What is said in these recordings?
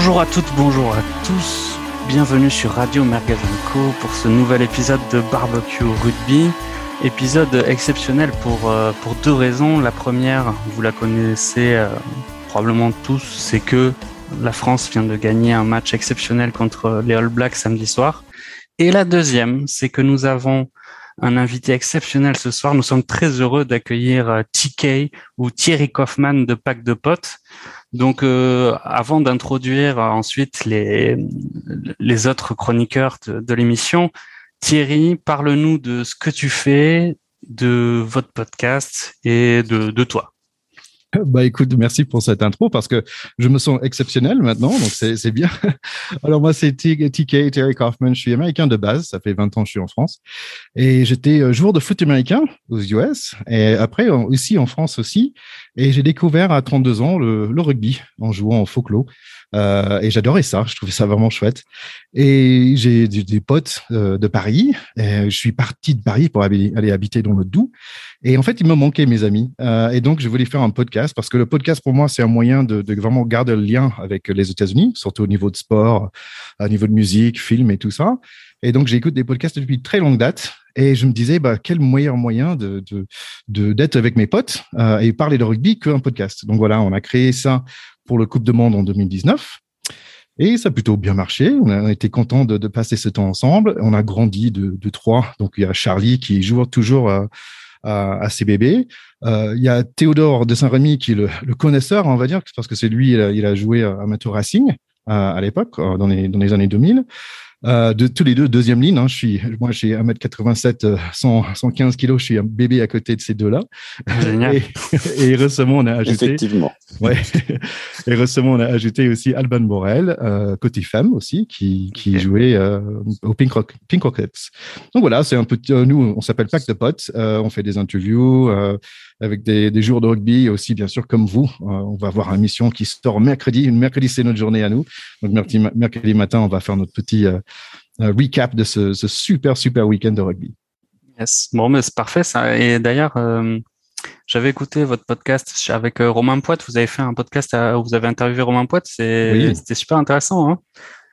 Bonjour à toutes, bonjour à tous. Bienvenue sur Radio Merguez Co pour ce nouvel épisode de Barbecue Rugby. Épisode exceptionnel pour, euh, pour deux raisons. La première, vous la connaissez euh, probablement tous, c'est que la France vient de gagner un match exceptionnel contre les All Blacks samedi soir. Et la deuxième, c'est que nous avons un invité exceptionnel ce soir. Nous sommes très heureux d'accueillir euh, TK ou Thierry Kaufmann de Pack de Potes. Donc, euh, avant d'introduire ensuite les, les autres chroniqueurs de, l'émission, Thierry, parle-nous de ce que tu fais, de votre podcast et de, de toi. Bah écoute, merci pour cette intro parce que je me sens exceptionnel maintenant, donc c'est bien. Alors moi c'est TK, Terry Kaufman, je suis américain de base, ça fait 20 ans que je suis en France. Et j'étais euh, joueur de foot américain aux US et après aussi en France aussi et j'ai découvert à 32 ans le, le rugby en jouant au folklore euh, et j'adorais ça, je trouvais ça vraiment chouette. Et j'ai des, potes euh, de Paris. Et je suis parti de Paris pour aller, habiter dans le Doubs. Et en fait, il me manquait mes amis. Euh, et donc, je voulais faire un podcast parce que le podcast, pour moi, c'est un moyen de, de, vraiment garder le lien avec les États-Unis, surtout au niveau de sport, au niveau de musique, film et tout ça. Et donc, j'écoute des podcasts depuis très longue date. Et je me disais, bah, quel meilleur moyen de, de, d'être avec mes potes euh, et parler de rugby qu'un podcast. Donc voilà, on a créé ça pour le Coupe de Monde en 2019. Et ça a plutôt bien marché. On a été content de, de, passer ce temps ensemble. On a grandi de, de trois. Donc, il y a Charlie qui joue toujours à, à, à CBB. Euh, il y a Théodore de Saint-Rémy qui est le, le, connaisseur, on va dire, parce que c'est lui, il a, il a joué à Amateur Racing à, à l'époque, dans les, dans les années 2000. Euh, de tous les deux, deuxième ligne. Hein, je suis, moi, j'ai 1m87, 100, 115 kilos. Je suis un bébé à côté de ces deux-là. Génial. Et, et, récemment, on a ajouté. Effectivement. Ouais. et récemment, on a ajouté aussi Alban Borel, euh, côté femme aussi, qui, qui okay. jouait euh, au Pink, Rock, Pink Rockets. Donc voilà, c'est un peu. Euh, nous, on s'appelle Pack de Potes. Euh, on fait des interviews euh, avec des, des jours de rugby aussi, bien sûr, comme vous. on va avoir une émission qui sort mercredi. Mercredi, c'est notre journée à nous. Donc mercredi, mercredi matin, on va faire notre petit recap de ce, ce, super, super week-end de rugby. Yes. Bon, mais c'est parfait ça. Et d'ailleurs, euh, j'avais écouté votre podcast avec euh, Romain Poit. Vous avez fait un podcast où vous avez interviewé Romain Poit. C'était oui. super intéressant. Hein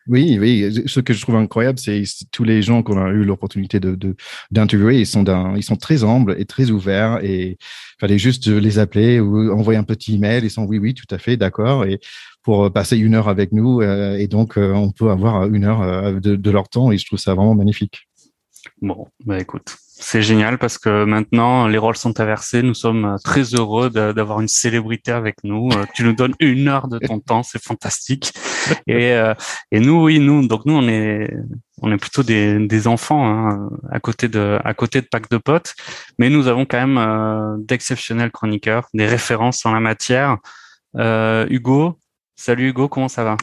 oui, oui. Ce que je trouve incroyable, c'est tous les gens qu'on a eu l'opportunité de d'interviewer. Ils sont ils sont très humbles et très ouverts. Et fallait juste les appeler ou envoyer un petit email. Ils sont oui, oui, tout à fait, d'accord. Et pour passer une heure avec nous, euh, et donc euh, on peut avoir une heure euh, de, leur temps. Et je trouve ça vraiment magnifique. Bon, bah écoute, c'est génial parce que maintenant les rôles sont inversés. Nous sommes très heureux d'avoir une célébrité avec nous. Tu nous donnes une heure de ton temps, c'est fantastique. Et, et nous, oui, nous, donc nous, on est, on est plutôt des, des enfants hein, à côté de, à côté de Pack de potes, mais nous avons quand même euh, d'exceptionnels chroniqueurs, des références en la matière. Euh, Hugo, salut Hugo, comment ça va?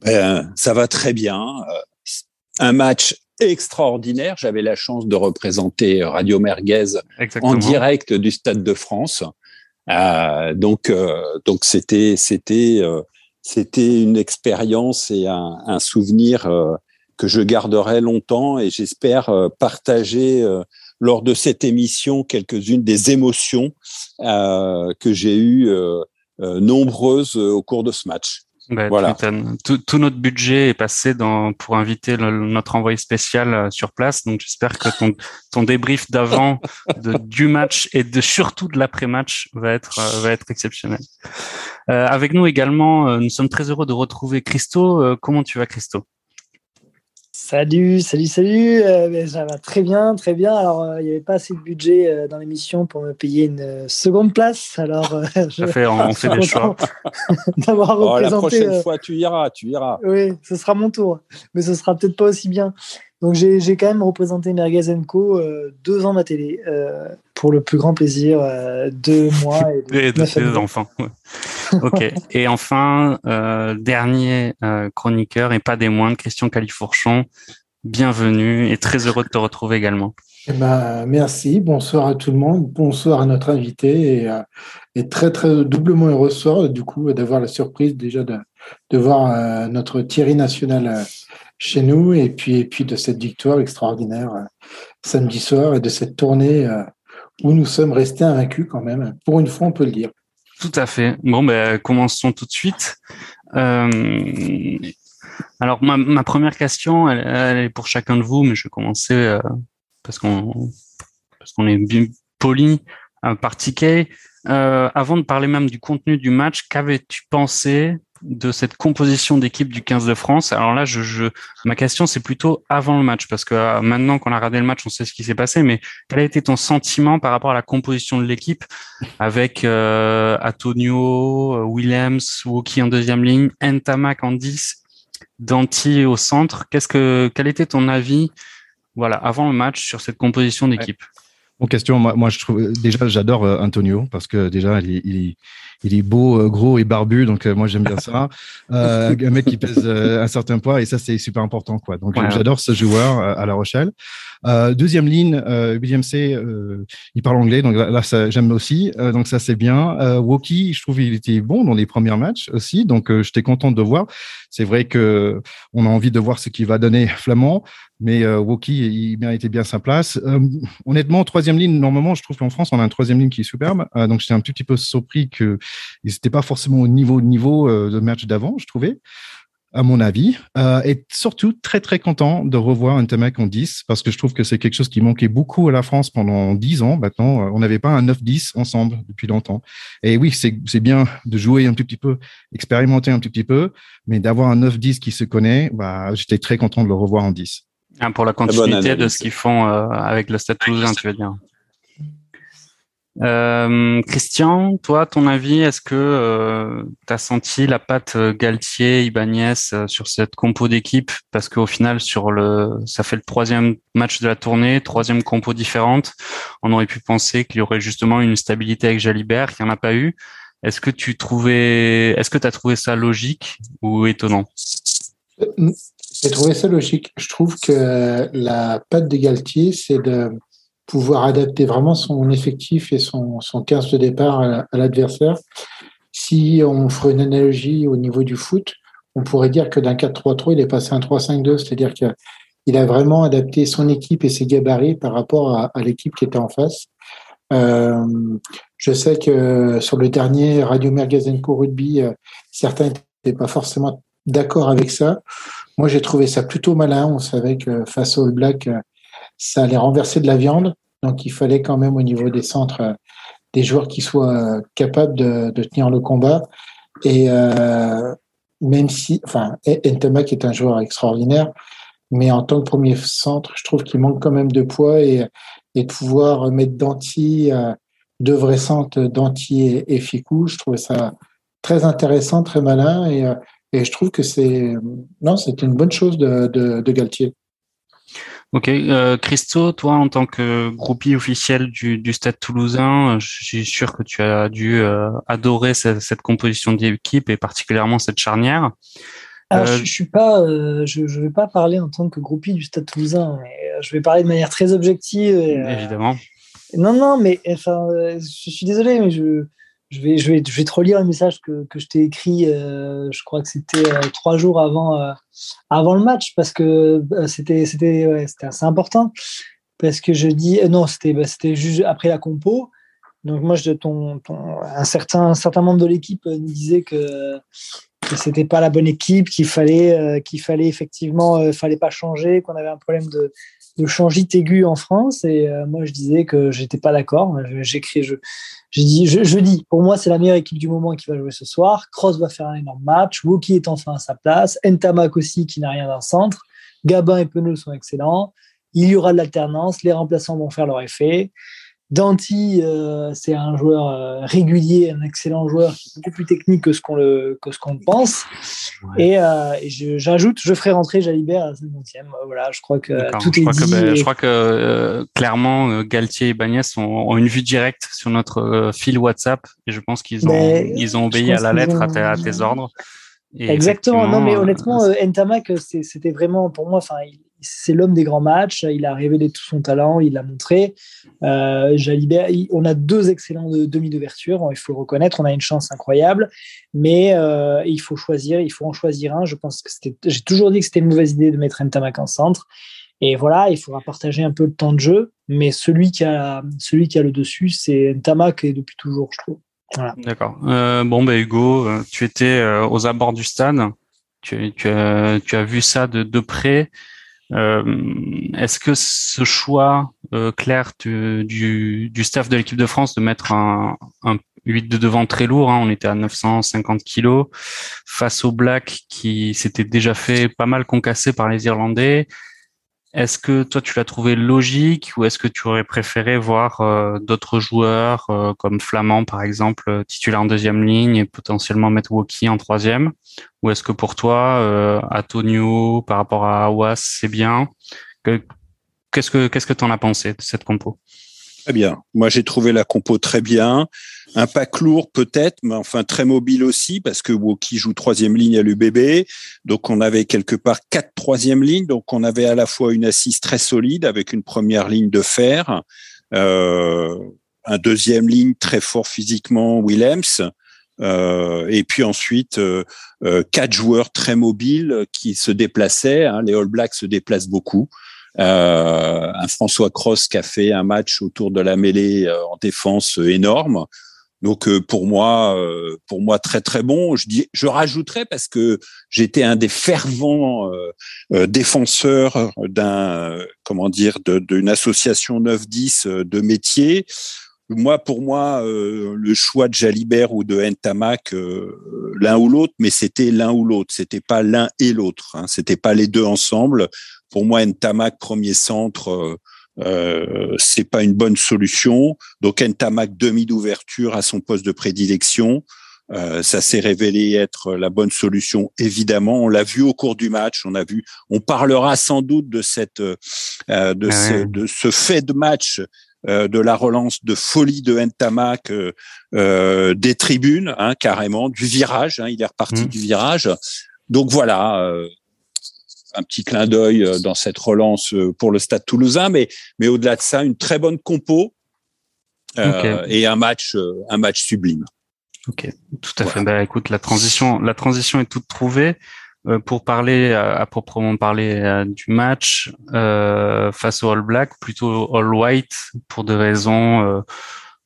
Ben, Ça va très bien. Un match extraordinaire. J'avais la chance de représenter Radio Merguez Exactement. en direct du Stade de France. Euh, donc, euh, donc c'était, c'était, euh, c'était une expérience et un, un souvenir euh, que je garderai longtemps et j'espère partager lors de cette émission quelques-unes des émotions que j'ai eues nombreuses au cours de ce match. Bah, voilà. Tout, tout, notre budget est passé dans, pour inviter le, notre envoyé spécial euh, sur place. Donc, j'espère que ton, ton débrief d'avant, du match et de surtout de l'après-match va être, euh, va être exceptionnel. Euh, avec nous également, euh, nous sommes très heureux de retrouver Christo. Euh, comment tu vas, Christo? Salut, salut, salut. Euh, ça va très bien, très bien. Alors, euh, il n'y avait pas assez de budget euh, dans l'émission pour me payer une euh, seconde place. Alors, je fait, on, on fait des choix. D'avoir oh, représenté. La prochaine fois, tu iras, tu iras. Oui, ce sera mon tour, mais ce sera peut-être pas aussi bien. Donc, j'ai quand même représenté Merguez Co deux ans à ma télé pour le plus grand plaisir de moi et de, et de tes enfants. Ouais. ok. Et enfin, euh, dernier euh, chroniqueur et pas des moindres, Christian Califourchon. Bienvenue et très heureux de te retrouver également. Eh ben, merci. Bonsoir à tout le monde. Bonsoir à notre invité et, euh, et très très doublement heureux ce soir du coup d'avoir la surprise déjà de, de voir euh, notre Thierry national euh, chez nous et puis et puis de cette victoire extraordinaire euh, samedi soir et de cette tournée où nous sommes restés invaincus quand même. Pour une fois, on peut le dire. Tout à fait. Bon, ben, commençons tout de suite. alors ma, première question, elle, est pour chacun de vous, mais je vais commencer parce qu'on est bien poli par ticket. avant de parler même du contenu du match, qu'avais-tu pensé de cette composition d'équipe du 15 de France. Alors là, je, ma question, c'est plutôt avant le match, parce que euh, maintenant qu'on a regardé le match, on sait ce qui s'est passé, mais quel a été ton sentiment par rapport à la composition de l'équipe avec euh, Antonio, euh, Williams, Woki en deuxième ligne, Ntamak en 10, Danti au centre? Qu'est-ce que, quel était ton avis, voilà, avant le match sur cette composition d'équipe? Question, moi, moi je trouve déjà j'adore Antonio parce que déjà il, il, il est beau, euh, gros et barbu, donc euh, moi j'aime bien ça. Euh, un mec qui pèse un certain poids et ça c'est super important quoi. Donc j'adore ce joueur à La Rochelle. deuxième ligne, William C, il parle anglais, donc là, ça j'aime aussi, donc ça c'est bien. Woki, je trouve il était bon dans les premiers matchs aussi, donc j'étais content de voir. C'est vrai que on a envie de voir ce qu'il va donner Flamand. Mais euh, Woki, il méritait bien sa place. Euh, honnêtement, troisième ligne, normalement, je trouve qu'en France, on a un troisième ligne qui est superbe. Euh, donc, j'étais un petit peu surpris qu'ils n'étaient pas forcément au niveau niveau euh, de match d'avant, je trouvais à mon avis. Euh, et surtout, très, très content de revoir un Temac en 10 parce que je trouve que c'est quelque chose qui manquait beaucoup à la France pendant 10 ans. Maintenant, on n'avait pas un 9-10 ensemble depuis longtemps. Et oui, c'est bien de jouer un petit peu, expérimenter un petit peu, mais d'avoir un 9-10 qui se connaît, bah, j'étais très content de le revoir en 10. Ah, pour la continuité de ce qu'ils font euh, avec le Stade Toulousain, tu veux dire. Euh, Christian, toi, ton avis, est-ce que euh, tu as senti la patte euh, Galtier, Ibanez euh, sur cette compo d'équipe? Parce qu'au final, sur le, ça fait le troisième match de la tournée, troisième compo différente. On aurait pu penser qu'il y aurait justement une stabilité avec Jalibert, il n'y en a pas eu. Est-ce que tu trouvais, est-ce que tu as trouvé ça logique ou étonnant? J'ai trouvé ça logique. Je trouve que la patte de Galtier, c'est de pouvoir adapter vraiment son effectif et son, son 15 de départ à l'adversaire. Si on ferait une analogie au niveau du foot, on pourrait dire que d'un 4-3-3, il est passé à un 3-5-2, c'est-à-dire qu'il a vraiment adapté son équipe et ses gabarits par rapport à, l'équipe qui était en face. Euh, je sais que sur le dernier Radio Mergazenco Rugby, euh, certains n'étaient pas forcément d'accord avec ça. Moi, j'ai trouvé ça plutôt malin. On savait que face au Black, euh, ça allait renverser de la viande. Donc, il fallait quand même au niveau des centres euh, des joueurs qui soient euh, capables de, tenir le combat. Et euh, même si, enfin, Entema qui est un joueur extraordinaire, mais en tant que premier centre, je trouve qu'il manque quand même de poids et, de pouvoir mettre Danti, deux vrais centres, Danti et, et Ficou. Je trouvais ça très intéressant, très malin et, et je trouve que c'est non, c'est une bonne chose de, de, de Galtier. Ok, euh, Christo, toi en tant que groupie officiel du, du Stade Toulousain, je suis sûr que tu as dû euh, adorer cette, cette composition d'équipe et particulièrement cette charnière. Alors, euh, je, je, suis pas, euh, je, je vais pas parler en tant que groupie du Stade Toulousain. Mais euh, je vais parler de manière très objective. Et, Évidemment. Non, non, mais enfin, je suis désolé, mais je je vais, je vais, je vais te relire un message que, que je t'ai écrit, euh, je crois que c'était euh, trois jours avant, euh, avant le match, parce que c'était, c'était, assez important. Parce que je dis, non, c'était, bah, c'était juste après la compo. Donc, moi, ton, ton, un, certain, un certain membre de l'équipe nous disait que, que c'était pas la bonne équipe, qu'il fallait, qu'il fallait effectivement, fallait pas changer, qu'on avait un problème de, de changite aiguë en France. Et moi, je disais que j'étais pas d'accord. J'écris, je, j'ai dit, je, dis, pour moi, c'est la meilleure équipe du moment qui va jouer ce soir. Cross va faire un énorme match. Wookie est enfin à sa place. Ntamak aussi, qui n'a rien d'un centre. Gabin et Penaud sont excellents. Il y aura de l'alternance. Les remplaçants vont faire leur effet. Danti, euh, c'est un joueur euh, régulier, un excellent joueur qui est beaucoup plus technique que ce qu'on le, que ce qu'on pense. Ouais. Et, euh, et j'ajoute, je, ferai rentrer Jalibert à la 50e. Voilà, je crois que tout je est crois dit. Que, ben, et... Je crois que euh, clairement, Galtier et Bagnès ont, ont, une vue directe sur notre fil WhatsApp et je pense qu'ils ont, mais ils ont obéi à la lettre ont... à, tes, à, tes, ordres. Et Exactement. Non, mais honnêtement, Ntamak, c'était vraiment pour moi, enfin, c'est l'homme des grands matchs. Il a révélé tout son talent, il l'a montré. Euh, on a deux excellents demi d'ouverture, il faut le reconnaître. On a une chance incroyable, mais euh, il faut choisir, il faut en choisir un. Je pense que c'était, j'ai toujours dit que c'était une mauvaise idée de mettre Ntamak en centre. Et voilà, il faudra partager un peu le temps de jeu, mais celui qui a, celui qui a le dessus, c'est Ntamak et depuis toujours, je trouve. D'accord. bon, ben Hugo, tu étais aux abords du stade. Tu, tu, as, tu as vu ça de, de près. Est-ce que ce choix clair du, du, staff de l'équipe de France de mettre un, un 8 de devant très lourd, hein, on était à 950 kilos, face au Black qui s'était déjà fait pas mal concasser par les Irlandais, est-ce que toi tu l'as trouvé logique ou est-ce que tu aurais préféré voir euh, d'autres joueurs euh, comme Flamand par exemple euh, titulaire en deuxième ligne et potentiellement mettre Woki en troisième? Ou est-ce que pour toi Antonio par rapport à Awas c'est bien? Qu'est-ce que qu'est-ce que tu en as pensé de cette compo? Très bien. Moi j'ai trouvé la compo très bien. Un pack lourd peut-être, mais enfin très mobile aussi, parce que Woki joue troisième ligne à l'UBB. Donc on avait quelque part quatre troisième lignes. Donc on avait à la fois une assise très solide avec une première ligne de fer, euh, un deuxième ligne très fort physiquement, Willems. Euh, et puis ensuite euh, euh, quatre joueurs très mobiles qui se déplaçaient. Hein. les All Blacks se déplacent beaucoup. Euh, un François Cross qui a fait un match autour de la mêlée en défense énorme. Donc euh, pour moi, euh, pour moi très très bon. Je dis, je rajouterais parce que j'étais un des fervents euh, défenseurs d'un comment dire d'une association 9-10 de métiers. Moi, pour moi, le choix de Jalibert ou de Ntamak, l'un ou l'autre, mais c'était l'un ou l'autre. C'était pas l'un et l'autre. Hein. C'était pas les deux ensemble. Pour moi, Ntamak premier centre euh, c'est pas une bonne solution. Donc Ntamak demi d'ouverture à son poste de prédilection. Euh, ça s'est révélé être la bonne solution, évidemment. On l'a vu au cours du match. On a vu. On parlera sans doute de cette, euh, de, ah ce, de ce fait de match, euh, de la relance de folie de Ntamak euh, des tribunes, hein, carrément, du virage. Hein, il est reparti mmh. du virage. Donc voilà, un petit clin d'œil euh, dans cette relance euh, pour le Stade Toulousain, mais mais au-delà de ça, une très bonne compo euh, et un match un match sublime. Ok, tout à fait. Bah, écoute, la transition la transition est toute trouvée. Pour parler à, proprement parler du match face au All Black, plutôt All White pour des raisons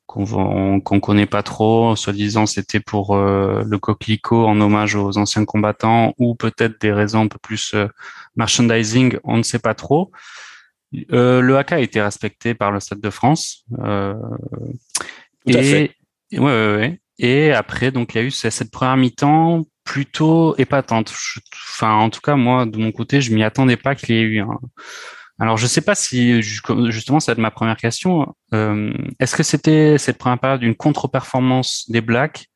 qu'on qu'on connaît pas trop, soi-disant c'était pour euh, le coquelicot en hommage aux anciens combattants ou peut-être des raisons un peu plus euh, merchandising, on ne sait pas trop. Euh, le haka a été respecté par le Stade de France. et, fait. Ouais, ouais, ouais, et après, donc il y a eu cette première mi-temps plutôt épatante. enfin, en tout cas, moi, de mon côté, je m'y attendais pas qu'il y ait eu un, alors, je sais pas si justement, ça va être ma première question. Euh, est-ce que c'était cette première période une contre-performance des Blacks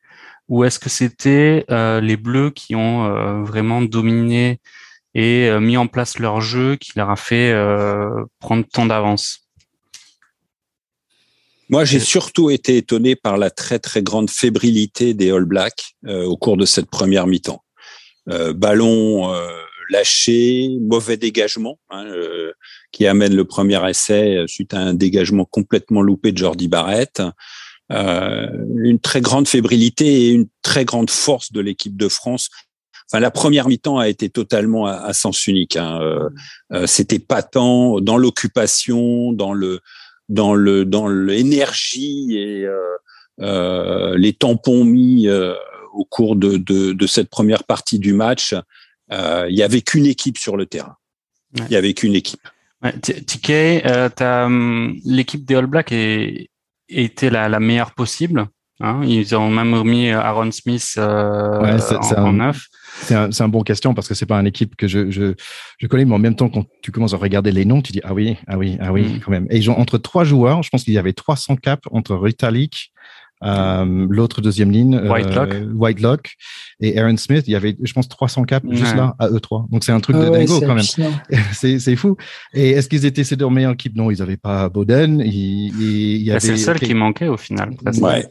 ou est-ce que c'était euh, les Bleus qui ont euh, vraiment dominé et mis en place leur jeu qui leur a fait prendre tant d'avance? Moi, j'ai surtout été étonné par la très très grande fébrilité des All Blacks au cours de cette première mi-temps. ballon lâché, mauvais dégagement, hein, euh, qui amène le premier essai euh, suite à un dégagement complètement loupé de Jordi Barrett. Euh, une très grande fébrilité et une très grande force de l'équipe de France. Enfin, la première mi-temps a été totalement à, sens unique. Hein. C'était pas tant dans l'occupation, dans le, dans le, dans l'énergie et les tampons mis au cours de, de, de, cette première partie du match euh, il y avait qu'une équipe sur le terrain. Il y avait qu'une équipe. Ouais, TK, euh, hum, l'équipe des All Blacks est, était la, la meilleure possible. Hein. Ils ont même remis Aaron Smith euh, en, neuf. C'est un, un, bon question parce que c'est pas une équipe que je, je, je, connais, mais en même temps, quand tu commences à regarder les noms, tu dis ah oui, ah oui, ah oui, mm. quand même. Et ils ont entre trois joueurs, je pense qu'il y avait 300 caps entre Ritalik, euh, l'autre deuxième ligne, euh, Whitelock. et Aaron Smith. Il y avait, je pense, 300 caps juste là à eux trois. Donc c'est un truc de dingo quand même. c'est fou. Et est-ce qu'ils étaient ces deux meilleures équipes? Non, ils n'avaient pas Bowden. Bah, c'est le seul qui manquait au final. Ouais.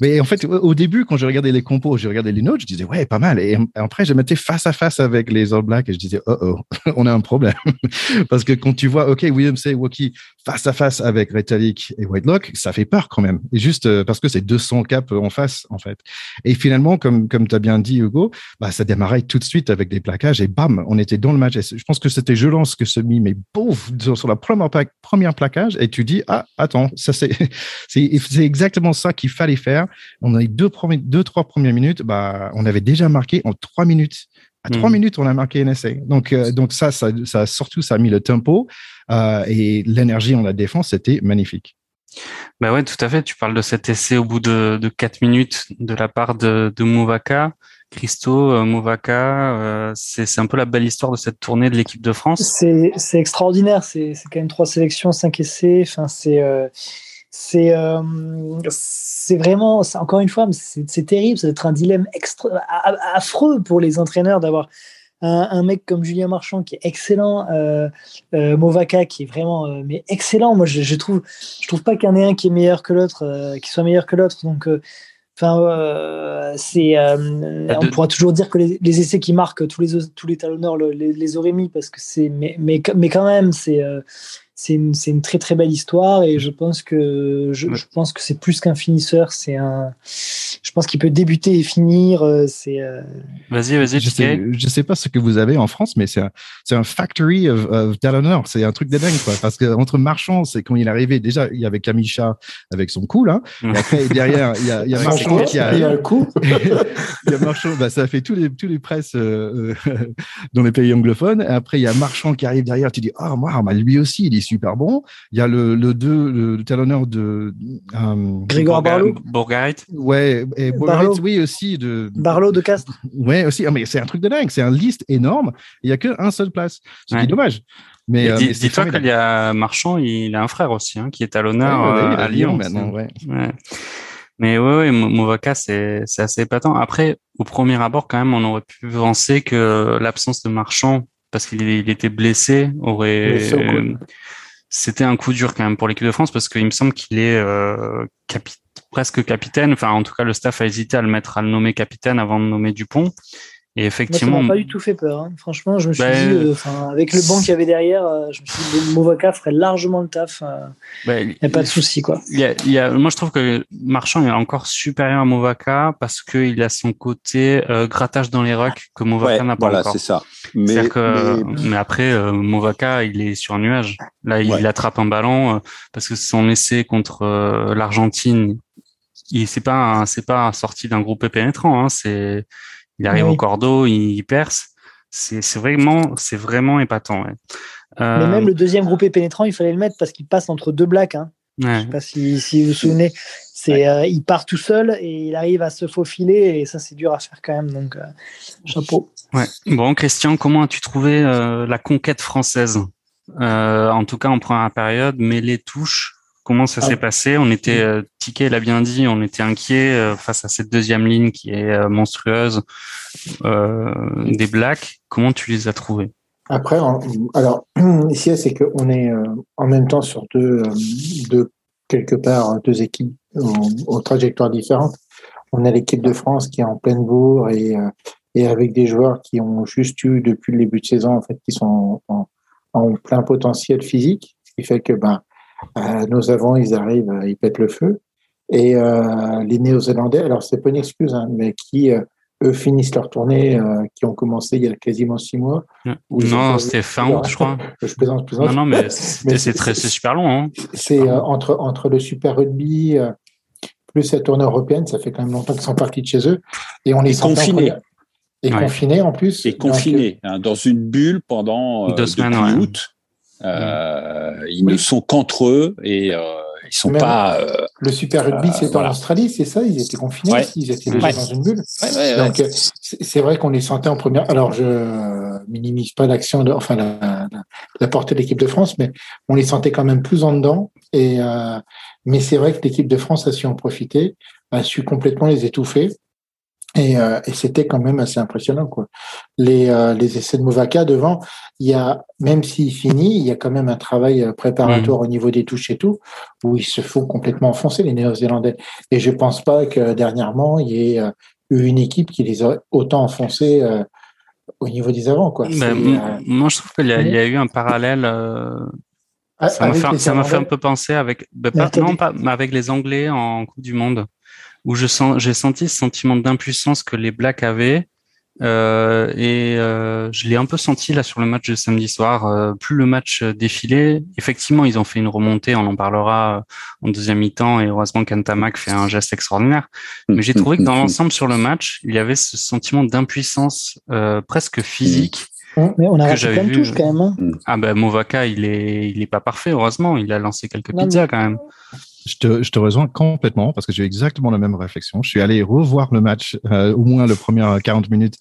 Mais en fait, au début, quand je regardais les compos, je regardais les notes, je disais, ouais, pas mal. Et après, je mettais face à face avec les All Blacks et je disais, oh oh, on a un problème. Parce que quand tu vois, OK, William C. Wookie face à face avec Retalik et Whitelock, ça fait peur quand même. Et juste euh, parce que c'est 200 caps en face, en fait. Et finalement, comme, comme tu as bien dit, Hugo, bah, ça démarrait tout de suite avec des plaquages et bam, on était dans le match. je pense que c'était je lance que se mit, mais bouf, sur la première, première plaquage et tu dis, ah, attends, ça c'est, c'est exactement ça qu'il fallait faire Movaca. On a eu deux, deux, trois premières minutes. Bah, on avait déjà marqué en trois minutes. À trois hmm. minutes, on a marqué un essai. Donc, euh, donc ça, ça, ça, surtout, ça a mis le tempo euh, et l'énergie en la défense, c'était magnifique. Bah ouais, tout à fait. Tu parles de cet essai au bout de, de 4 minutes de la part de, de Movaca. Christo, euh, Movaca, euh, c'est un peu la belle histoire de cette tournée de l'équipe de France. C'est extraordinaire. C'est quand même trois sélections, cinq essais. Enfin, c'est euh, c'est c'est vraiment, encore une fois, c'est terrible. Ça être un dilemme extra, affreux pour les entraîneurs d'avoir un, mec comme Julien Marchand qui est excellent, euh, euh Movaca qui est vraiment euh, mais excellent. Moi, je, je, trouve, je trouve pas qu'il y en ait un qui est meilleur que l'autre, euh, qui soit meilleur que l'autre. Donc, enfin, c'est, on pourra toujours dire que les, les, essais qui marquent tous les tous les talonneurs les, les auraient mis parce que c'est, mais, mais, mais quand même, c'est c'est une, une, très très belle histoire et je pense que je, je pense que c'est plus qu'un finisseur c'est un je pense qu'il peut débuter et finir euh, c'est euh, vas-y vas-y je sais je sais pas ce que vous avez en France mais c'est un c'est un factory of, of talonneurs c'est un truc de dingue quoi. Parce que entre Marchand c'est quand il est arrivé déjà il y avait Kamisha avec son coup là et après derrière il y a, il y a Marchand qui a il y a un coup. Il y a Marchand bah ça a fait tous les tous les presses euh, dans les pays anglophones. Et après il y a Marchand qui arrive derrière tu dis oh, moi lui aussi il est super bon. Il y a le, le, deux, le, talonneur de euh, Grégoire Barlow. Bourgarit. Ouais, et Bourgarit, oui, aussi. De, Barlow de Castres. Ouais, aussi. Ah, mais c'est un truc de dingue. C'est un liste énorme. Il n'y a qu'un seul place. Ce qui est dommage. Mais, euh, dis-toi qu'il y a Marchand, il a un frère aussi, hein, qui est talonneur euh, à Lyon. maintenant, ouais. Mais ouais, ouais Movaca, c'est assez épatant. Après, au premier abord, quand même, on aurait pu penser que l'absence de Marchand parce qu'il était blessé, aurait c'était un coup dur quand même pour l'équipe de France parce qu'il me semble qu'il est euh, presque capitaine. Enfin, en tout cas, le staff a hésité à le mettre, à le nommer capitaine avant de nommer Dupont. Et effectivement, Moi, ça m'a pas du tout fait peur. Hein. Franchement, je me suis bah, dit, euh, avec le banc qu'il y avait derrière, euh, je me suis dit, Movaca ferait largement le taf. Euh, bah, il n'y a pas de souci, quoi. Il y a, moi, je trouve que Marchand est encore supérieur à Movaca parce qu'il a son côté grattage dans les rocks que Movaca n'a pas voilà, encore. c'est ça. Mais, que, mais... après, Movaca, il est sur un nuage. Là, il, attrape un ballon parce que son essai contre l'Argentine, il c'est pas c'est pas sorti d'un groupe pénétrant. Hein, c'est il arrive au cordeau, il, perce. C'est vraiment, c'est vraiment épatant. Ouais. Euh... Mais même le deuxième groupé pénétrant, il fallait le mettre parce qu'il passe entre deux blacks. Hein. Ouais. Je sais pas si, si vous vous souvenez. C'est, euh, il part tout seul et il arrive à se faufiler et ça c'est dur à faire quand même. Donc euh, chapeau. Ouais. Bon, Christian, comment as-tu trouvé la conquête française? En tout cas, en première période, mais les touches, Comment ça s'est ah. passé? On était, euh, Ticket l'a bien dit, on était inquiet euh, face à cette deuxième ligne qui est euh, monstrueuse des Blacks. Comment tu les as trouvés? Après, alors ici c'est qu'on est en même temps sur deux, deux quelque part deux équipes aux, trajectoires différentes. On a l'équipe de France qui est en pleine bourre et, et avec des joueurs qui ont juste eu depuis le début de saison en fait qui sont en, en plein potentiel physique, ce qui fait que ben nos avants, ils arrivent, euh, ils pètent le feu. Et euh, les Néo-Zélandais, alors c'est pas une excuse, hein, mais qui eux finissent leur tournée qui ont commencé il y a quasiment six mois. Non, c'était fin août, je crois. je plaisante, plaisante. Non, non, mais c'est très, c'est super long. Hein. C'est entre entre le Super Rugby plus la tournée européenne, ça fait quand même longtemps qu'ils sont partis de chez eux et on les confinés. Et confinés en plus. Et confinés hein, dans une bulle pendant deux semaines, août. Euh, ils ne sont qu'entre eux et euh, ils sont pas. Euh, le Super Rugby, c'est en Australie, c'est ça? Ils étaient confinés, ils étaient dans une bulle. Donc c'est vrai qu'on les sentait en première. Alors je minimise pas l'action, de... enfin la, la, portée de l'équipe de France, mais on les sentait quand même plus en dedans. Et mais c'est vrai que l'équipe de France a su en profiter, a su complètement les étouffer. Et, euh, et c'était quand même assez impressionnant. Quoi. Les, euh, les essais de Movaca devant, il y a, même s'il finit, il y a quand même un travail euh, préparatoire mm. au niveau des touches et tout, où il se faut complètement enfoncer les Néo-Zélandais. Et je pense pas que dernièrement, il y ait eu une équipe qui les a autant enfoncés au niveau des avants. Quoi. Ben, moi, je trouve qu'il y, y, a eu un parallèle. Ah, ça m'a fait, fait, un peu penser avec, ben, pas, non, pas, mais avec les Anglais en Coupe du Monde où je sens, j'ai senti ce sentiment d'impuissance que les Blacks avaient Euh, et euh, je l'ai un peu senti là sur le match de samedi soir. Euh, plus le match défilait, effectivement, ils ont fait une remontée. On en parlera en deuxième mi-temps. Et heureusement qu'Antamac fait un geste extraordinaire. Mais j'ai trouvé que dans l'ensemble sur le match, il y avait ce sentiment d'impuissance presque physique. Mais on a que j'avais vu. quand même. Hein. Ah ben Movaka, il est, il est pas parfait. Heureusement, il a lancé quelques pizzas quand même. Je te, je te rejoins complètement parce que j'ai exactement la même réflexion. Je suis allé revoir le match, euh, au moins le premier 40 minutes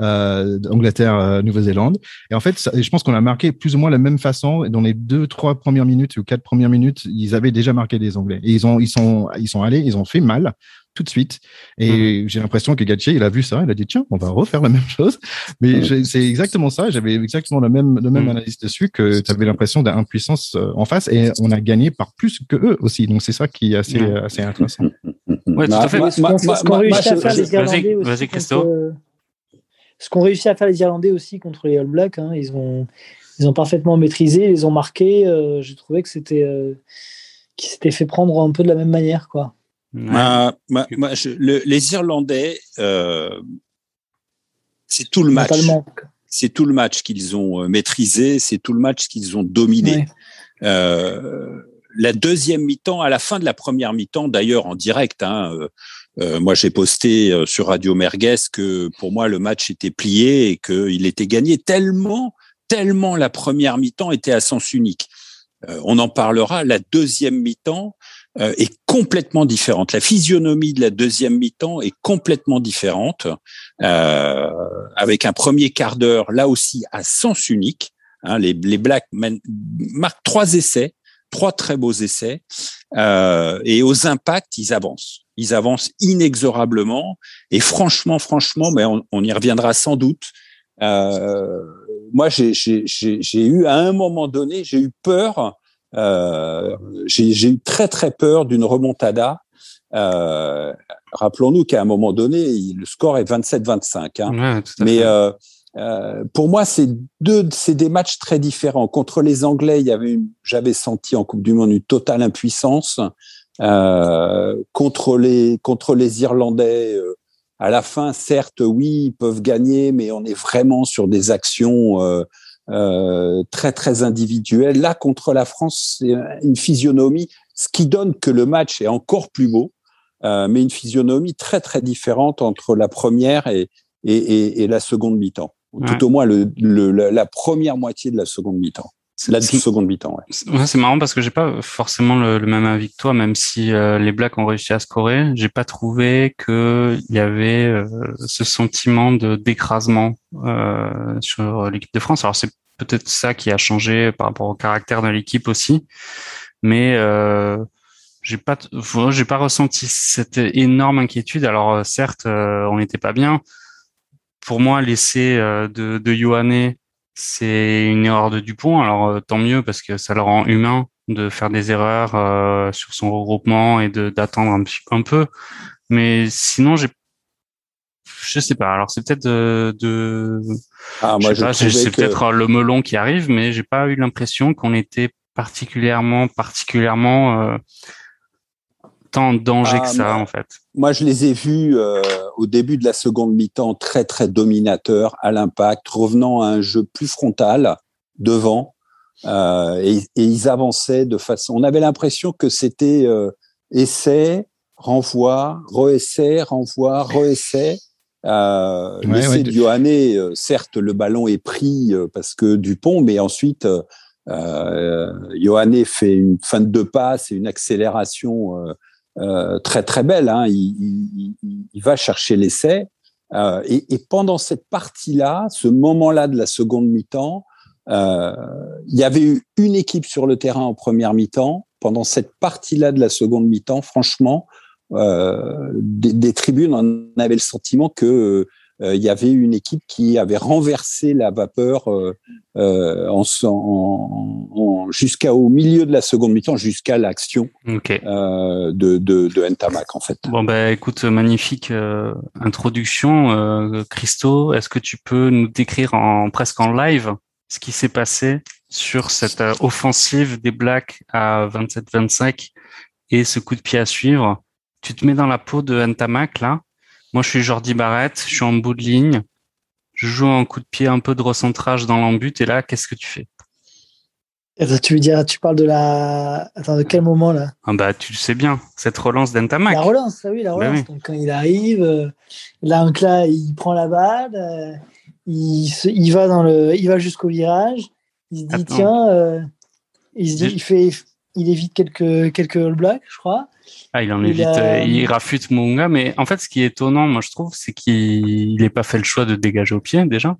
euh, d'Angleterre-Nouvelle-Zélande. Euh, et en fait, je pense qu'on a marqué plus ou moins la même façon. Dans les deux, trois premières minutes ou quatre premières minutes, ils avaient déjà marqué des Anglais. Et ils ont, ils sont, ils sont allés, ils ont fait mal tout de suite. Et mhm. j'ai l'impression que Gattier, il a vu ça, il a dit tiens, on va refaire la même chose. Mais mhm. c'est exactement ça. J'avais exactement la même, le même mhm. analyse dessus que tu avais l'impression d'impuissance euh, en face et on a gagné par plus que eux aussi. Donc c'est ça qui est assez, assez intéressant. Ouais, tout à fait. Ce qu'on réussit à faire les Irlandais aussi. Ce qu'on réussit à faire les Irlandais aussi contre les All Blacks, hein, ils ont, ils ont parfaitement maîtrisé, ils ont marqué. Euh, J'ai trouvé que c'était, euh, qu'ils s'étaient fait prendre un peu de la même manière, quoi. Les Irlandais, euh, c'est tout le match. C'est tout le match qu'ils ont euh, maîtrisé, c'est tout le match qu'ils ont dominé. Euh, la deuxième mi-temps, à la fin de la première mi-temps, d'ailleurs en direct, hein, moi j'ai posté sur Radio Merguez que pour moi le match était plié et qu'il était gagné tellement, tellement la première mi-temps était à sens unique. on en parlera. La deuxième mi-temps, euh, est complètement différente. La physionomie de la deuxième mi-temps est complètement différente, euh, avec un premier quart d'heure là aussi à sens unique. Hein, les, les Blacks marquent trois essais, trois très beaux essais, euh, et aux impacts ils avancent. Ils avancent inexorablement. Et franchement, franchement, mais on, on y reviendra sans doute. Euh, moi, j'ai eu à un moment donné, j'ai eu peur euh, j'ai eu très très peur d'une remontada. Euh, Rappelons-nous qu'à un moment donné, le score est 27-25. Hein. Mais euh, euh, pour moi, c'est deux, c'est des matchs très différents. Contre les Anglais, il y avait, j'avais senti en Coupe du Monde une totale impuissance. Euh, contre les contre les Irlandais, euh, à la fin, certes, oui, ils peuvent gagner, mais on est vraiment sur des actions euh, très très individuel. Là, contre la France, c'est une physionomie, ce qui donne que le match est encore plus beau, euh, mais une physionomie très très différente entre la première et, et, et, la seconde mi-temps. Tout au moins le, la première moitié de la seconde mi-temps. La seconde mi-temps, ouais. c'est marrant parce que j'ai pas forcément le, même avis que toi, même si euh, les Blacks ont réussi à scorer. J'ai pas trouvé que il y avait euh, ce sentiment de d'écrasement euh, sur l'équipe de France. Alors c'est peut-être ça qui a changé par rapport au caractère de l'équipe aussi, mais j'ai pas, j'ai pas ressenti cette énorme inquiétude. Alors certes, on n'était pas bien. Pour moi, l'essai de, de Ioane c'est une erreur de Dupont. Alors euh, tant mieux parce que ça le rend humain de faire des erreurs euh, sur son regroupement et de d'attendre un, un peu. Mais sinon, j'ai je sais pas. Alors c'est peut-être de, de... Ah, moi, c'est peut-être le melon qui arrive, mais j'ai pas eu l'impression qu'on était particulièrement particulièrement euh, tant en danger que ah, ça en fait. Moi, je les ai vus euh, au début de la seconde mi-temps très très dominateurs à l'impact, revenant à un jeu plus frontal devant, euh, et, et, ils avançaient de façon. On avait l'impression que c'était euh, essai, renvoi, re-essai, renvoi, re-essai. Euh, L'essai de euh, certes, le ballon est pris euh, parce que Dupont, mais ensuite, euh, fait une fin de deux passes et une accélération euh, très très belle. Hein. Il, va chercher l'essai. Euh, et, pendant cette partie-là, ce moment-là de la seconde mi-temps, euh, il y avait eu une équipe sur le terrain en première mi-temps. Pendant cette partie-là de la seconde mi-temps, franchement, des, des, tribunes en avaient le sentiment que euh, il y avait une équipe qui avait renversé la vapeur euh, euh, en, en, jusqu'au milieu de la seconde mi-temps, jusqu'à l'action de, de, de Ntamak en fait. Bon bah écoute, magnifique introduction, Christo. Est-ce que tu peux nous décrire en presque en live ce qui s'est passé sur cette offensive des Blacks à 27-25 et ce coup de pied à suivre? Tu te mets dans la peau de Ntamak là moi, je suis Jordi Barrett, je suis en bout de ligne. je joue un coup de pied un peu de recentrage dans l'embut et là, qu'est-ce que tu fais? Tu veux dire, tu parles de la. Attends, de quel moment là? Ah bah, Tu le sais bien, cette relance d'Entamac. La relance, ah oui, la bah relance. Donc, quand il arrive, euh, là, donc là, il prend la balle, euh, il, il, va, dans le, il va jusqu'au virage, il se dit, tiens, euh, il, se dit, il, fait, il évite quelques, quelques all blocks, je crois. Ah, il en évite, il rafute Munga, mais en fait, ce qui est étonnant, moi, je trouve, c'est qu'il n'ait pas fait le choix de dégager au pied déjà.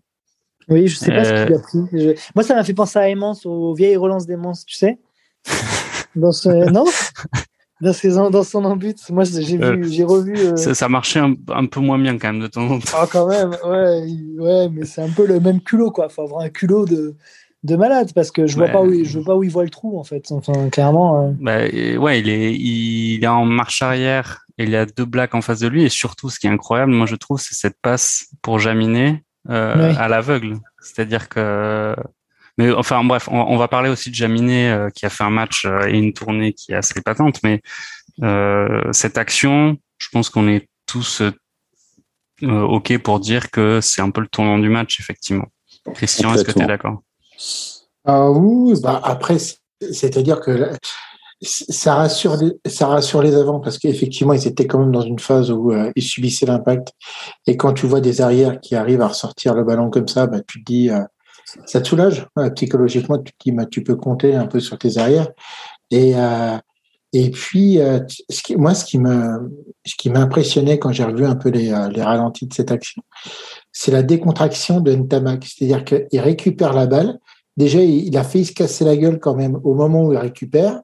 Oui, je sais pas ce qu'il a pris. Moi, ça m'a fait penser à Aimance, aux vieilles relances d'Aimance, tu sais. Dans ce... non? Dans, ses... dans son embut. Moi, j'ai vu, j'ai revu. Euh, ça, marchait un... peu moins bien quand même de temps en temps. Ah, quand même, ouais, ouais mais c'est un peu le même culot, quoi. Faut avoir un culot de, de malade parce que je vois pas où je vois pas où il voit le trou en fait. Enfin, clairement. Euh. Bah, ouais, il est, il est en marche arrière et il y a deux blacks en face de lui et surtout, ce qui est incroyable, moi je trouve, c'est cette passe pour Jaminet euh, à l'aveugle. C'est-à-dire que mais enfin bref, on, va parler aussi de Jaminet euh, qui a fait un match euh, et une tournée qui est assez patente, mais cette action, je pense qu'on est tous ok pour dire que c'est un peu le tournant du match effectivement. Christian, est-ce que tu es d'accord? Ah Oui, bah après, c'est-à-dire que ça rassure, les, ça rassure les avants parce qu'effectivement, ils étaient quand même dans une phase où euh, ils subissaient l'impact. Et quand tu vois des arrières qui arrivent à ressortir le ballon comme ça, bah, tu te dis, euh, ça te soulage psychologiquement. Tu te dis, bah, tu peux compter un peu sur tes arrières. Et euh, et puis, ce qui, moi, ce qui me, ce qui m'a impressionné quand j'ai revu un peu les, les ralentis de cette action, c'est la décontraction de Ntamak. C'est-à-dire qu'il récupère la balle. Déjà, il a failli se casser la gueule quand même au moment où il récupère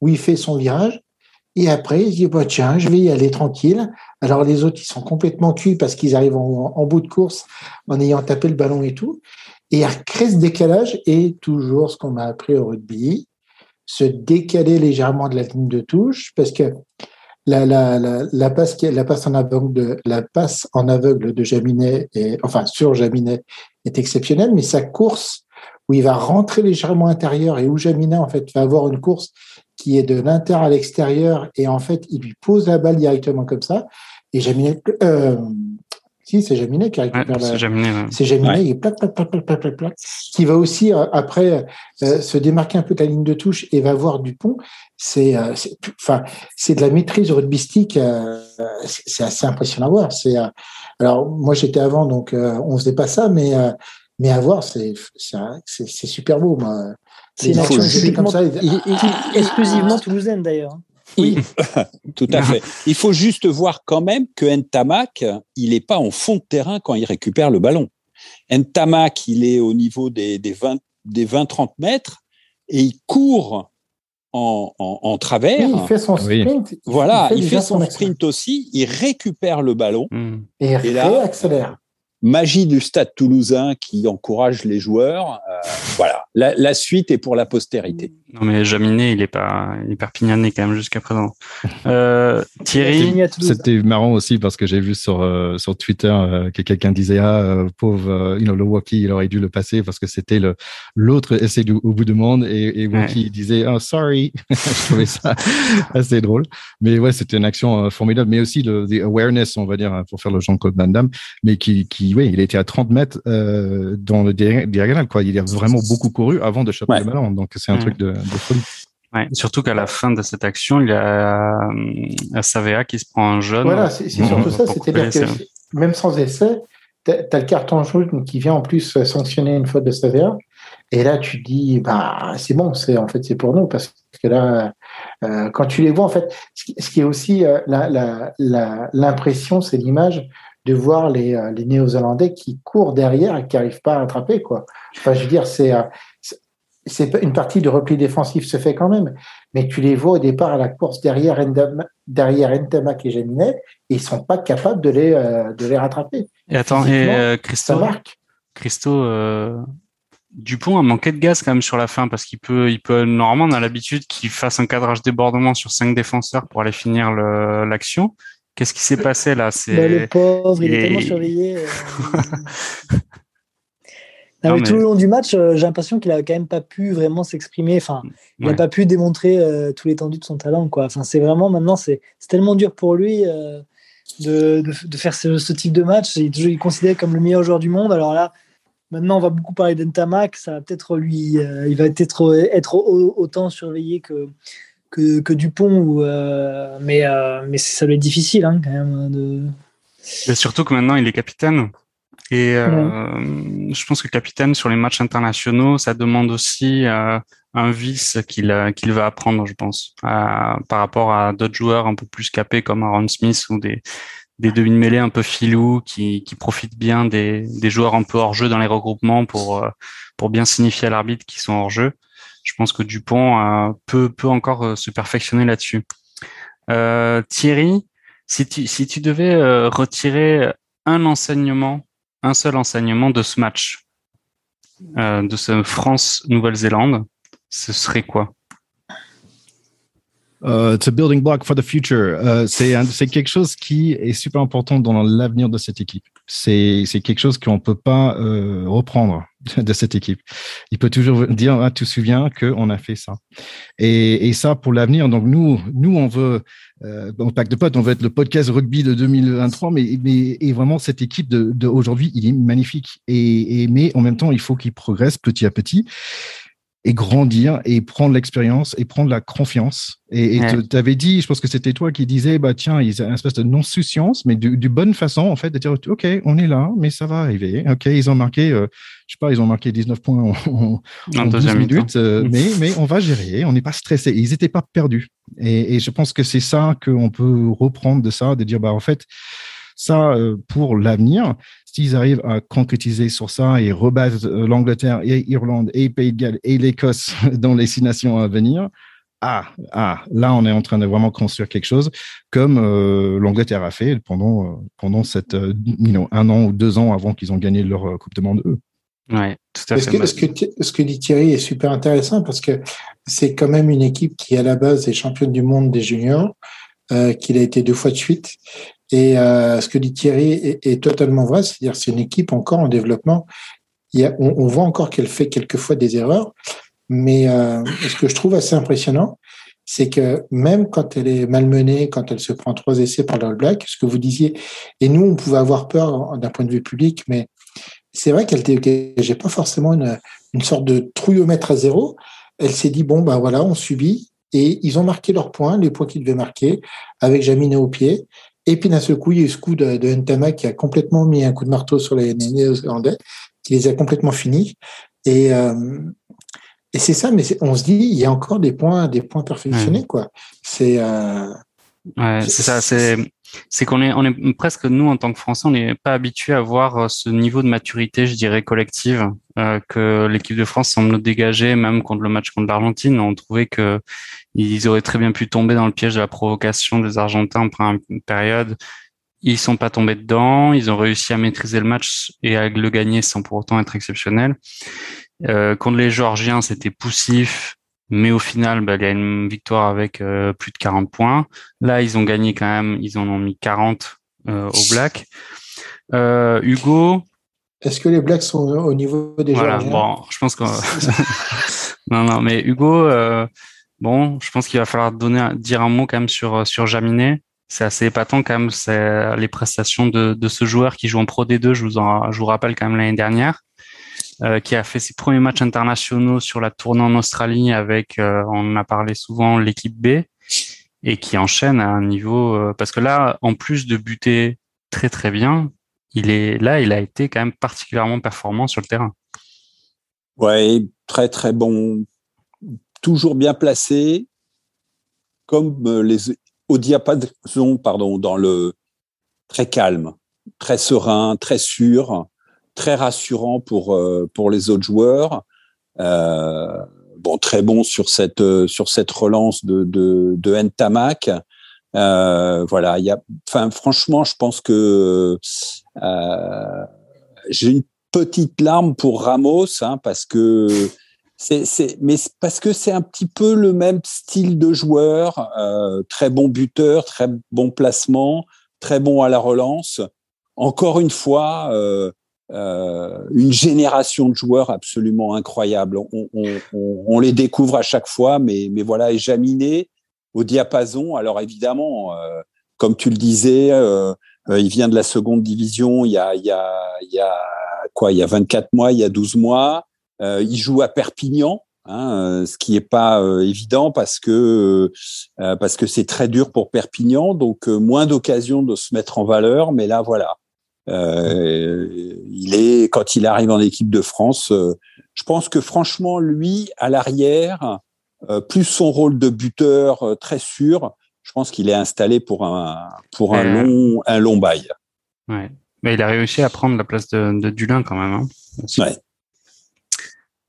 où il fait son virage. Et après, il se dit, bah, tiens, je vais y aller tranquille. Alors les autres, ils sont complètement cuits parce qu'ils arrivent en, bout de course en ayant tapé le ballon et tout. Et il crée ce décalage et toujours ce qu'on m'a appris au rugby, se décaler légèrement de la ligne de touche parce que la, la, la, la passe, la passe en aveugle de, la passe en aveugle de Jaminet, et, enfin sur Jaminet, est exceptionnelle, mais sa course où il va rentrer légèrement intérieur et où Jaminet en fait va avoir une course qui est de l'inter à l'extérieur et en fait, il lui pose la balle directement comme ça. Et Jaminet, euh, si, c'est Jaminet qui récupère la. C'est Jaminet, C'est Jaminet, il plaque, plaque, plaque, plaque, plaque, plaque, qui va aussi, euh, après, euh, se démarquer un peu de la ligne de touche et va voir Dupont. C'est, euh, enfin, c'est de la maîtrise rugbystique, euh, c'est assez impressionnant à voir. C'est, alors, moi, j'étais avant, donc, on faisait pas ça, mais, mais à voir, c'est, c'est, super beau, moi. C'est une action comme ça. exclusivement toulousaine d'ailleurs. Oui, tout à fait. Il faut juste voir quand même que Ntamak, il n'est pas en fond de terrain quand il récupère le ballon. Ntamak, il est au niveau des, des 20-30 des mètres et il court en, en, travers. il fait son sprint. Voilà, il fait, son, sprint aussi, il récupère le ballon. Hmm. Et, et là, accélère magie du stade toulousain qui encourage les joueurs. Euh, voilà, la, suite est pour la postérité. Non mais Jaminet, il est pas, il est perpignanais quand même jusqu'à présent. Euh, Thierry, c'était marrant aussi parce que j'ai vu sur euh, sur Twitter que quelqu'un disait ah pauvre, you know, le Waki, il aurait dû le passer parce que c'était le l'autre essai du, au bout du monde et, et Waki disait oh sorry. Je trouvais ça assez drôle. Mais ouais, c'était une action formidable, mais aussi le awareness, on va dire, pour faire le Jean-Claude Van Damme, mais qui qui oui, il était à 30 mètres euh, dans le diagonal. Quoi. Il a vraiment beaucoup couru avant de choper le ballon. Donc, c'est un mm. truc de, de folie. Ouais, surtout qu'à la fin de cette action, il y a, euh, Savea qui se prend un jaune. Voilà, c'est surtout ça. C'est-à-dire que même sans essai, tu as, le carton jaune qui vient en plus sanctionner une faute de Savea. Et là, tu dis, bah, c'est bon, c'est en fait c'est pour nous parce que là, euh, quand tu les vois, en fait, ce qui est aussi euh, l'impression, c'est l'image de voir les, euh, les Néo-Zélandais qui courent derrière et qui n'arrivent pas à rattraper. Quoi. Enfin, je veux dire, c'est euh, c'est une partie de repli défensif se fait quand même, mais tu les vois au départ à la course derrière derrière Ntamak et Jaminet, et ils sont pas capables de les euh, de les rattraper. Et attends, et Christo, Christo Dupont a manqué de gaz quand même sur la fin parce qu'il peut, il peut normalement on a l'habitude qu'il fasse un cadrage débordement sur cinq défenseurs pour aller finir l'action. Qu'est-ce qui s'est passé là? C'est bah, le pauvre, il est tellement surveillé. Euh. Tout le long du match, euh, j'ai l'impression qu'il a quand même pas pu vraiment s'exprimer. Enfin, il n'a pas pu démontrer euh, tout l'étendue de son talent. Quoi. Enfin, c'est vraiment maintenant, c'est tellement dur pour lui. de, de, faire ce, type de match. Il, il est considéré comme le meilleur joueur du monde. Alors là, maintenant, on va beaucoup parler d'Entamac. Ça va peut-être lui, il va peut-être être autant surveillé que, que, que Dupont. Ou, mais, mais ça va être difficile hein, quand même. De... surtout que maintenant, il est capitaine. Et euh, je pense que capitaine sur les matchs internationaux, ça demande aussi euh, un vice qu'il euh, qu'il va apprendre, je pense, par rapport à d'autres joueurs un peu plus capés comme Aaron Smith ou des des demi-mêlées un peu filous qui, qui profitent bien des, des joueurs un peu hors jeu dans les regroupements pour euh, pour bien signifier à l'arbitre qu'ils sont hors jeu. Je pense que Dupont euh, peut peut encore se perfectionner là-dessus. Thierry, si tu si tu devais retirer un enseignement un seul enseignement de ce match, euh, de ce France-Nouvelle-Zélande, ce serait quoi? It's a building block for the future. Uh, c'est quelque chose qui est super important dans l'avenir de cette équipe. C'est quelque chose qu'on peut pas euh, reprendre de cette équipe. Il peut toujours dire, ah, tu te souviens qu'on a fait ça. Et, ça, pour l'avenir, donc nous, nous, on veut euh, Pack de Potes, on va être le podcast rugby de 2023, mais, mais et vraiment cette équipe de, aujourd'hui, il est magnifique. Et, mais en même temps, il faut qu'il progresse petit à petit et grandir et prendre l'expérience et prendre la confiance. Et tu avais dit, je pense que c'était toi qui disais, bah tiens, ils ont une espèce de non-souciance, mais du, du, bonne façon en fait de dire, ok, on est là, mais ça va arriver. Ok, ils ont marqué, euh, je sais pas, ils ont marqué 19 points en, en, 12 minutes, euh, mais mais on va gérer, on n'est pas stressé. Ils n'étaient pas perdus. Et, et, je pense que c'est ça qu'on peut reprendre de ça, de dire, bah en fait, ça euh, pour l'avenir, s'ils arrivent à concrétiser sur ça et rebattre euh, l'Angleterre et Irlande et Pays de Galles et l'Écosse dans les six nations à venir, ah, ah, là, on est en train de vraiment construire quelque chose comme euh, l'Angleterre a fait pendant, euh, pendant cette, un an ou deux ans avant qu'ils ont gagné leur Coupe de Monde, eux. Ouais, tout à fait. Que, ce, que, ce que dit Thierry est super intéressant? Parce que c'est quand même une équipe qui, à la base, est championne du monde des juniors, euh, qu'il a été deux fois de suite et euh, ce que dit Thierry est, totalement vrai, c'est-à-dire c'est une équipe encore en développement. On, voit encore qu'elle fait quelquefois des erreurs, mais euh, ce que je trouve assez impressionnant, c'est que même quand elle est malmenée, quand elle se prend trois essais par le Black, ce que vous disiez, et nous on pouvait avoir peur d'un point de vue public, mais c'est vrai qu'elle j'ai pas forcément une, sorte de trouillomètre à zéro. Elle s'est dit bon ben voilà, on subit et ils ont marqué leurs points, les points qu'ils devaient marquer, avec Jaminet au pied. Et puis d'un seul coup, il y a eu ce coup de, de Ntama qui a complètement mis un coup de marteau sur les Néo-Zélandais, qui les a complètement finis. Et, euh, et c'est ça, mais on se dit, il y a encore des points, des points perfectionnés, quoi. C'est. Euh, ouais, c'est ça. C'est c'est qu'on est, on est presque nous en tant que Français, on n'est pas habitué à voir euh, ce niveau de maturité, je dirais collective, euh, que l'équipe de France semble dégager, même contre le match contre l'Argentine. On trouvait que ils auraient très bien pu tomber dans le piège de la provocation des Argentins pendant une période. Ils sont pas tombés dedans. Ils ont réussi à maîtriser le match et à le gagner sans pour autant être exceptionnel. Euh, contre les Georgiens, c'était poussif mais au final, bah, il y a une victoire avec euh, plus de 40 points. Là, ils ont gagné quand même, ils en ont mis 40 euh, au Black. Euh, Hugo? Est-ce que les Blacks sont au niveau des voilà, Bon, je pense que non, non, mais Hugo, euh, bon, je pense qu'il va falloir donner, dire un mot quand même sur sur Jaminet. C'est assez épatant quand même, c'est les prestations de, de ce joueur qui joue en Pro D2. Je vous en, je vous rappelle quand même l'année dernière. Euh, qui a fait ses premiers matchs internationaux sur la tournée en Australie avec, euh, on en a parlé souvent, l'équipe B, et qui enchaîne à un niveau euh, parce que là, en plus de buter très très bien, il est là, il a été quand même particulièrement performant sur le terrain. Ouais, très très bon, toujours bien placé, comme les au diapason, pardon, dans le très calme, très serein, très sûr très rassurant pour euh, pour les autres joueurs. Euh, bon, très bon sur cette euh, sur cette relance de de, de Ntamak. Voilà, il y a, enfin, franchement, je pense que j'ai une petite larme pour Ramos, hein, parce que c'est, c'est, mais parce que c'est un petit peu le même style de joueur, euh, très bon buteur, très bon placement, très bon à la relance. Encore une fois, euh, euh, une génération de joueurs absolument incroyables. On, on, on, les découvre à chaque fois, mais, mais voilà, et Jaminé au diapason. Alors évidemment, euh, comme tu le disais, il vient de la seconde division il y a, il y a, il y a quoi Il y a 24 mois, il y a 12 mois. il joue à Perpignan. Hein, ce qui n'est pas évident parce que parce que c'est très dur pour Perpignan, donc moins d'occasions de se mettre en valeur. Mais là, voilà, il est quand il arrive en équipe de France. je pense que franchement, lui à l'arrière, euh, plus son rôle de buteur euh, très sûr, je pense qu'il est installé pour un, pour un, euh, long, un long bail. Ouais. Mais il a réussi à prendre la place de, de Dulin quand même. Hein, ouais.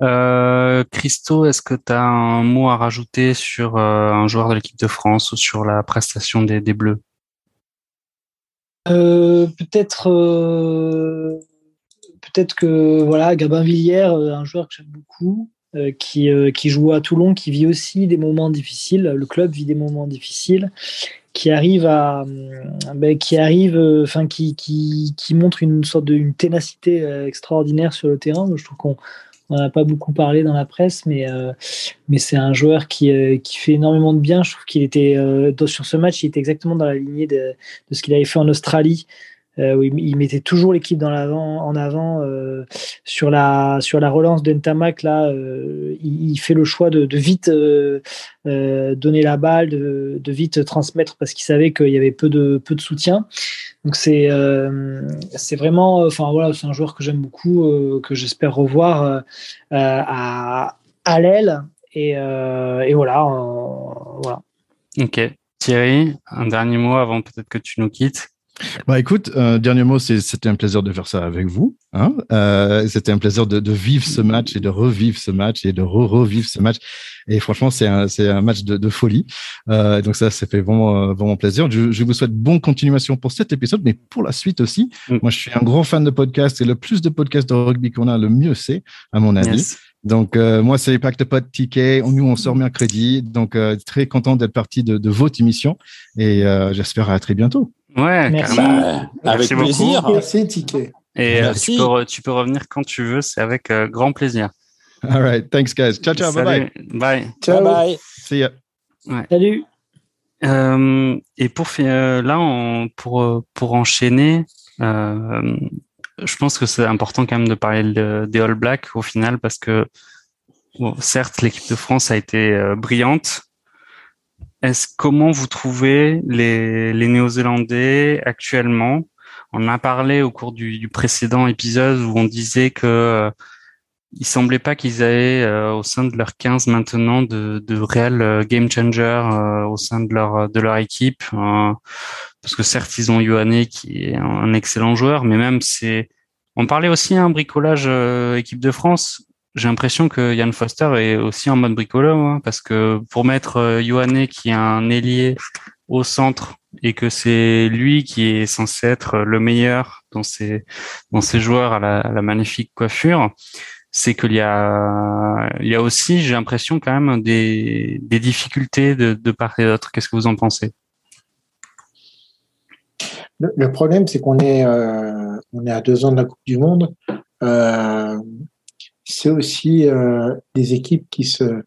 Euh, Christo, est-ce que tu as un mot à rajouter sur un joueur de l'équipe de France ou sur la prestation des, des Bleus? euh, Peut-être peut-être que voilà Gabin Villière, un joueur que j'aime beaucoup, euh, qui, euh, qui joue à Toulon, qui vit aussi des moments difficiles. Le club vit des moments difficiles, qui arrive à, euh, ben, qui arrive, enfin qui, qui, qui, montre une sorte de une ténacité extraordinaire sur le terrain. Je trouve qu'on n'en a pas beaucoup parlé dans la presse, mais, mais c'est un joueur qui, qui fait énormément de bien. Je trouve qu'il était sur ce match, il était exactement dans la lignée de, de ce qu'il avait fait en Australie. Euh, il mettait toujours l'équipe en avant euh, sur la relance de Ntamak. Là, euh, il, fait le choix de, vite donner la balle, de, vite transmettre parce qu'il savait qu'il y avait peu de soutien. Donc c'est vraiment, enfin voilà, c'est un joueur que j'aime beaucoup, que j'espère revoir à à l'aile et, voilà. Ok. Thierry, un dernier mot avant peut-être que tu nous quittes. Bah écoute, euh, dernier mot, c'était un plaisir de faire ça avec vous. Hein euh, c'était un plaisir de, de, vivre ce match et de revivre ce match et de re-revivre ce match. Et franchement, c'est un, un match de, de folie. Euh, donc ça, ça fait vraiment, vraiment plaisir. Je, je, vous souhaite bonne continuation pour cet épisode, mais pour la suite aussi. Mm. Moi, je suis un grand fan de podcasts et le plus de podcasts de rugby qu'on a, le mieux c'est, à mon avis. Donc euh, moi, c'est Impact Pod TK. Nous, on sort mercredi. Donc euh, très content d'être parti de, de votre émission et euh, j'espère à très bientôt. Ouais, Merci. avec plaisir. Merci, Ticket. Et euh, tu, peux tu, peux revenir quand tu veux, c'est avec euh, grand plaisir. All right, thanks guys. Ciao, ciao, bye bye. Bye. Ciao. Bye bye. See ya. Ouais. Salut. Euh, et pour euh, là, on, pour pour enchaîner, euh, je pense que c'est important quand même de parler de, des All Blacks au final parce que bon, certes l'équipe de France a été brillante, est-ce comment vous trouvez les, Néo-Zélandais actuellement? On a parlé au cours du, précédent épisode où on disait que euh, il semblait pas qu'ils avaient euh, au sein de leur 15 maintenant de, de réels euh, game changers euh, au sein de leur équipe parce que certes ils ont Yohane qui est un excellent joueur mais même c'est on parlait aussi un hein, bricolage équipe de France j'ai l'impression que Yann Foster est aussi en mode bricoleur, parce que pour mettre euh, qui est un ailier au centre et que c'est lui qui est censé être le meilleur dans ses dans joueurs à la, magnifique coiffure, c'est qu'il y a il y a aussi j'ai l'impression quand même des, des difficultés de, de part et d'autre. Qu'est-ce que vous en pensez? Le, problème, c'est qu'on est, euh, est à deux ans de la Coupe du Monde. Euh, c'est aussi euh, des équipes qui se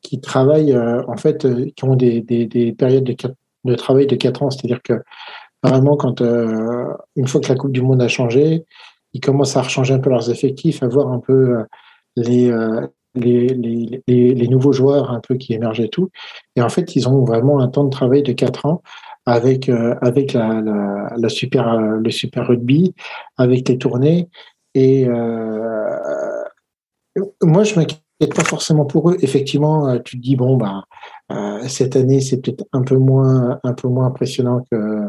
qui travaillent euh, en fait euh, qui ont des, des, des périodes de, de travail de quatre ans c'est-à-dire que vraiment quand une fois que la Coupe du Monde a changé ils commencent à rechanger un peu leurs effectifs à voir un peu les les, les, les, les, nouveaux joueurs un peu qui émergent et tout. Et en fait, ils ont vraiment un temps de travail de quatre ans avec avec la, la, la, super le super rugby, avec les tournées et moi, je m'inquiète pas forcément pour eux. Effectivement, euh, tu te dis bon, bah, euh, cette année, c'est peut-être un peu moins, un peu moins impressionnant que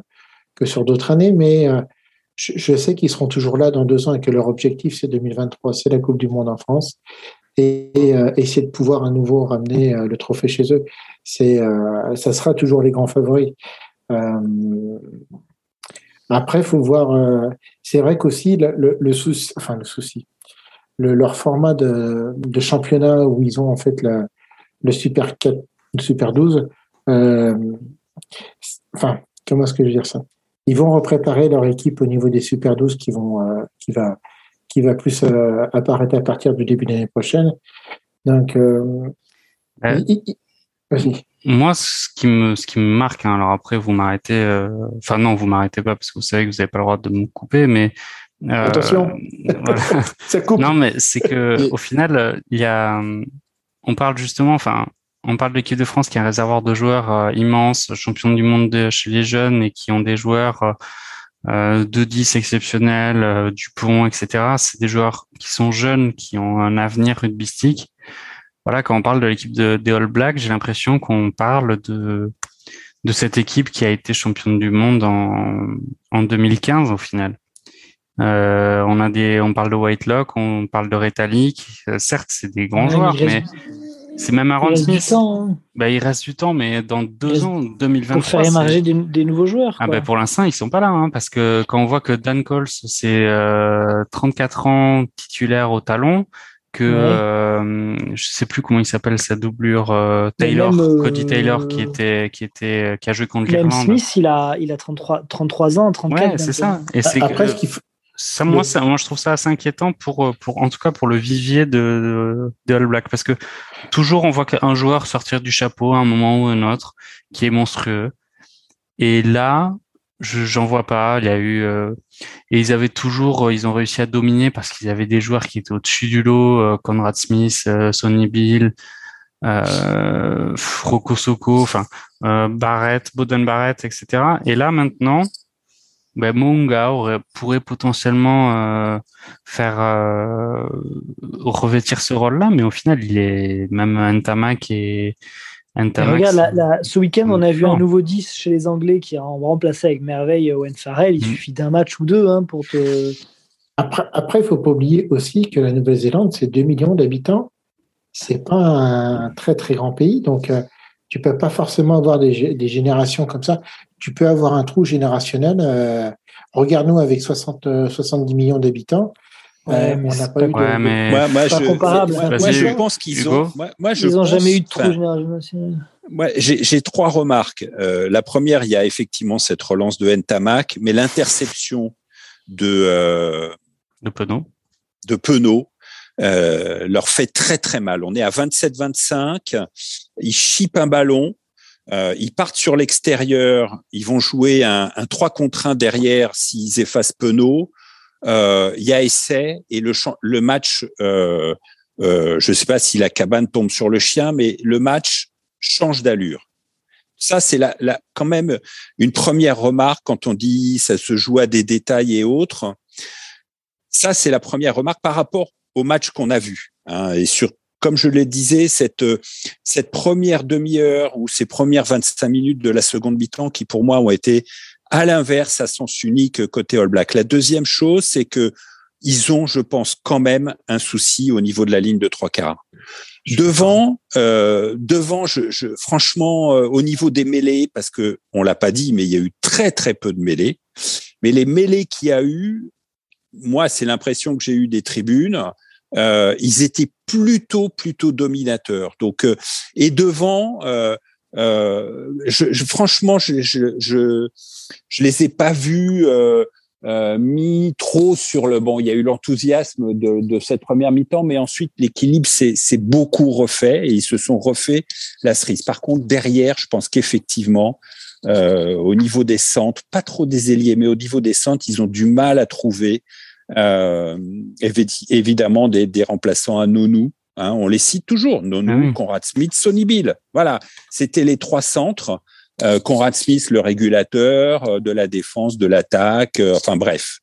que sur d'autres années, mais euh, je, sais qu'ils seront toujours là dans deux ans et que leur objectif, c'est 2023, c'est la Coupe du Monde en France et, et essayer de pouvoir à nouveau ramener le trophée chez eux. C'est, ça sera toujours les grands favoris. après, faut voir. c'est vrai qu'aussi le, le, le souci, enfin le souci le, leur format de, de, championnat où ils ont en fait la, le Super 4, le Super 12. Euh, enfin, comment est-ce que je veux dire ça? Ils vont repréparer leur équipe au niveau des Super 12 qui vont euh, qui va qui va plus euh, apparaître à partir du début de l'année prochaine. Donc, euh, Moi, ce qui me, ce qui me marque, hein, alors après, vous m'arrêtez, enfin non, vous m'arrêtez pas parce que vous savez que vous n'avez pas le droit de me couper, mais euh, attention, ça coupe. Non, mais c'est que au final, il y a, on parle justement, enfin, on parle de l'équipe de France qui a un réservoir de joueurs euh, immense, champion du monde chez les jeunes et qui ont des joueurs euh, de 10 exceptionnels, euh, Dupont, etc. C'est des joueurs qui sont jeunes, qui ont un avenir rugbystique. Voilà, quand on parle de l'équipe de, des All Blacks, j'ai l'impression qu'on parle de de cette équipe qui a été championne du monde en, en 2015 au final. Euh, on a des, on parle de Whitelock, on parle de Retallick. Euh, certes, c'est des grands joueurs, mais c'est même Aaron Smith. Hein. Bah, il reste du temps, mais dans deux ans, 2023. Pour faire émerger des, nouveaux joueurs. Ah, bah, pour l'instant, ils sont pas là, hein, parce que quand on voit que Dan Coles, c'est euh, 34 ans titulaire au talon, que euh, je sais plus comment il s'appelle sa doublure euh, Taylor, Cody euh, Taylor, qui était, qui était, qui a joué contre l'Irlande. Smith, il a, il a 33, 33 ans, 34. Ouais, c'est ça. Et c'est après, ce qu'il faut ça, moi, ça, moi, je trouve ça assez inquiétant pour, euh, pour, en tout cas, pour le vivier de, de, All Black, parce que toujours on voit qu'un joueur sortir du chapeau à un moment ou un autre, qui est monstrueux. Et là, je j'en vois pas. Il y a eu euh, et ils avaient toujours, euh, ils ont réussi à dominer parce qu'ils avaient des joueurs qui étaient au-dessus du lot, Conrad Smith, Sonny Bill, euh, Rocco Soko, enfin Barrett, Boden Barrett, etc. Et là maintenant, ben, Munga aurait, pourrait potentiellement euh, faire euh, revêtir ce rôle-là, mais au final, il est même Ntamak et Ntamak. Regarde, ce week-end, on a vu un nouveau 10 chez les Anglais qui a remplacé avec merveille Owen Farrell. Il mm. suffit d'un match ou deux hein, pour te. Après, après, il faut pas oublier aussi que la Nouvelle-Zélande, c'est 2 millions d'habitants. C'est pas un très très grand pays, donc euh, tu peux pas forcément avoir des, des, générations comme ça. Tu peux avoir un trou générationnel. Euh, Regarde-nous avec 60, 70 euh, millions d'habitants. Euh, on n'a pas eu de. Ouais, mais... moi, moi, je, comparable. Moi, je pense qu'ils ont. Moi, je Ils n'ont jamais eu de trou générationnel. Ouais, j'ai trois remarques. Euh, la première, il y a effectivement cette relance de Ntamak, mais l'interception de euh, de Penaud, de Penaud euh, leur fait très très mal. On est à 27-25. Ils chipent un ballon. Euh, ils partent sur l'extérieur. Ils vont jouer un, un 3 contre 1 derrière s'ils effacent Penaud. Euh, il y a essai et le, le match. Euh, euh, je ne sais pas si la cabane tombe sur le chien, mais le match change d'allure. Ça, c'est la, la, quand même une première remarque quand on dit ça se joue à des détails et autres. Ça, c'est la première remarque par rapport au match qu'on a vu. Hein, et sur, comme je le disais, cette, cette première demi-heure ou ces premières 25 minutes de la seconde mi-temps qui, pour moi, ont été à l'inverse à sens unique côté All Black. La deuxième chose, c'est que ils ont, je pense, quand même un souci au niveau de la ligne de trois quarts. Devant, euh, devant, je, je, franchement, euh, au niveau des mêlées, parce que on l'a pas dit, mais il y a eu très très peu de mêlées. Mais les mêlées qu'il y a eu, moi, c'est l'impression que j'ai eu des tribunes. Euh, ils étaient plutôt plutôt dominateurs. Donc euh, et devant, euh, euh, je, je, franchement, je, je, je, je les ai pas vus euh, euh, mis trop sur le bon. Il y a eu l'enthousiasme de, de, cette première mi-temps, mais ensuite l'équilibre s'est beaucoup refait et ils se sont refait la cerise. Par contre, derrière, je pense qu'effectivement, euh, au niveau des centres, pas trop des ailiers, mais au niveau des centres, ils ont du mal à trouver évidemment des, des remplaçants à Nonou. Hein, on les cite toujours, Nonou, ah Conrad Smith, Sonny Bill. Voilà, c'était les trois centres. Euh, Conrad Smith, le régulateur euh, de la défense, de l'attaque, euh, enfin bref.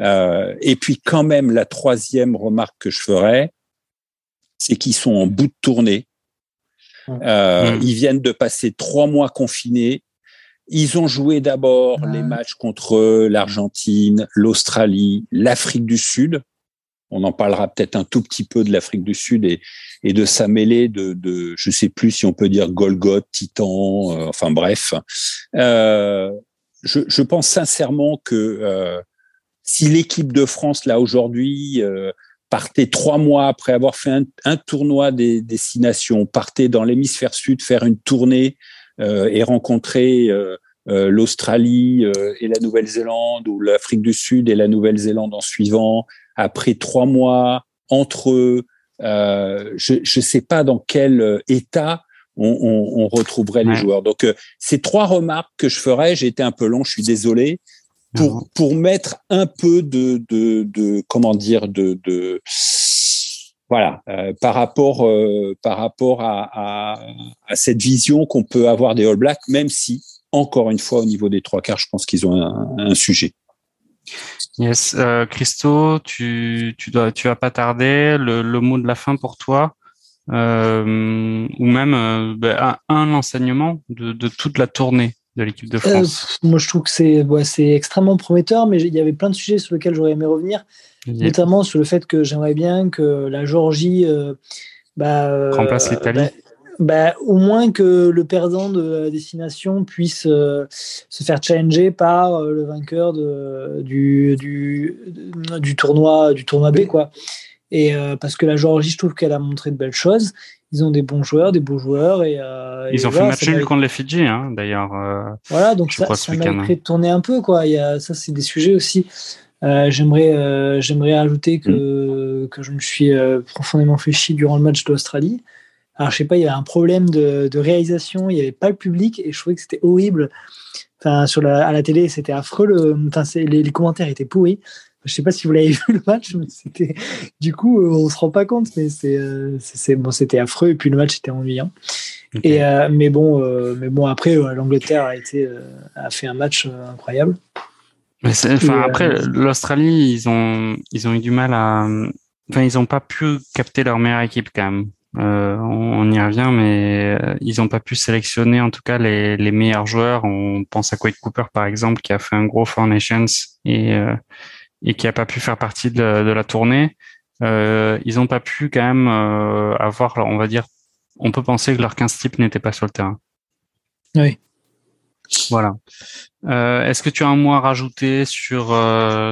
Euh, et puis quand même, la troisième remarque que je ferais, c'est qu'ils sont en bout de tournée. Mmh. Ils viennent de passer trois mois confinés. Ils ont joué d'abord les matchs contre l'Argentine, l'Australie, l'Afrique du Sud. On en parlera peut-être un tout petit peu de l'Afrique du Sud et, et de sa mêlée de, de, je sais plus si on peut dire Golgoth, Titan, euh, enfin bref. Euh, je, je, pense sincèrement que euh, si l'équipe de France là aujourd'hui euh, partait trois mois après avoir fait un, un tournoi des destinations, partait dans l'hémisphère sud faire une tournée et rencontrer l'Australie et la Nouvelle-Zélande ou l'Afrique du Sud et la Nouvelle-Zélande en suivant, après trois mois entre eux, euh, je ne sais pas dans quel euh, état on, retrouverait les joueurs. Donc, euh, ces trois remarques que je ferais, j'ai été un peu long, je suis désolé, pour, pour mettre un peu de, de, de comment dire, de, de voilà, euh, par rapport, euh, par rapport à, cette vision qu'on peut avoir des All Blacks, même si, encore une fois, au niveau des trois quarts, je pense qu'ils ont un, sujet. Yes, Christo, tu, tu dois, tu vas pas tarder. Le, mot de la fin pour toi euh, ou même euh, ben, un, enseignement de, toute la tournée de l'équipe de euh, France Moi, je trouve que c'est extrêmement prometteur, mais il y avait plein de sujets sur lesquels j'aurais aimé revenir, notamment sur le fait que j'aimerais bien que la Géorgie bah, remplace l'Italie. Bah, bah, au moins que le perdant de la destination puisse se faire challenger par le vainqueur de, du, du, du, tournoi, du tournoi B. Quoi. Et euh, parce que la Géorgie, je trouve qu'elle a montré de belles choses. Ils ont des bons joueurs, des beaux joueurs. Et, euh, Ils ont fait match nul contre les Fidji, hein, d'ailleurs. Euh, voilà, donc ça, ça mériterait de tourner un peu. Quoi. Il y a, ça, c'est des sujets aussi. j'aimerais, j'aimerais ajouter que, mm. que je me suis profondément fait chier durant le match d'Australie. Alors, je sais pas, il y avait un problème de, de réalisation, il n'y avait pas le public et je trouvais que c'était horrible. Enfin, sur la, à la télé, c'était affreux. Le, enfin, les, les, commentaires étaient pourris. Je sais pas si vous l'avez vu le match, mais c'était du coup euh, on se rend pas compte, mais c'est euh, c'est bon, c'était affreux et puis le match était ennuyant. Et euh, mais bon, mais bon après l'Angleterre a été a fait un match incroyable. Mais enfin après l'Australie ils ont ils ont eu du mal à enfin ils ont pas pu capter leur meilleure équipe quand même. on, y revient, mais ils n'ont pas pu sélectionner en tout cas les, les meilleurs joueurs. On pense à Quade Cooper par exemple qui a fait un gros Four Nations et et qui a pas pu faire partie de, la tournée, euh, ils n'ont pas pu quand même euh, avoir, on va dire, on peut penser que leur 15 type n'était pas sur le terrain. Oui. Voilà. Euh, Est-ce que tu as un mot à rajouter sur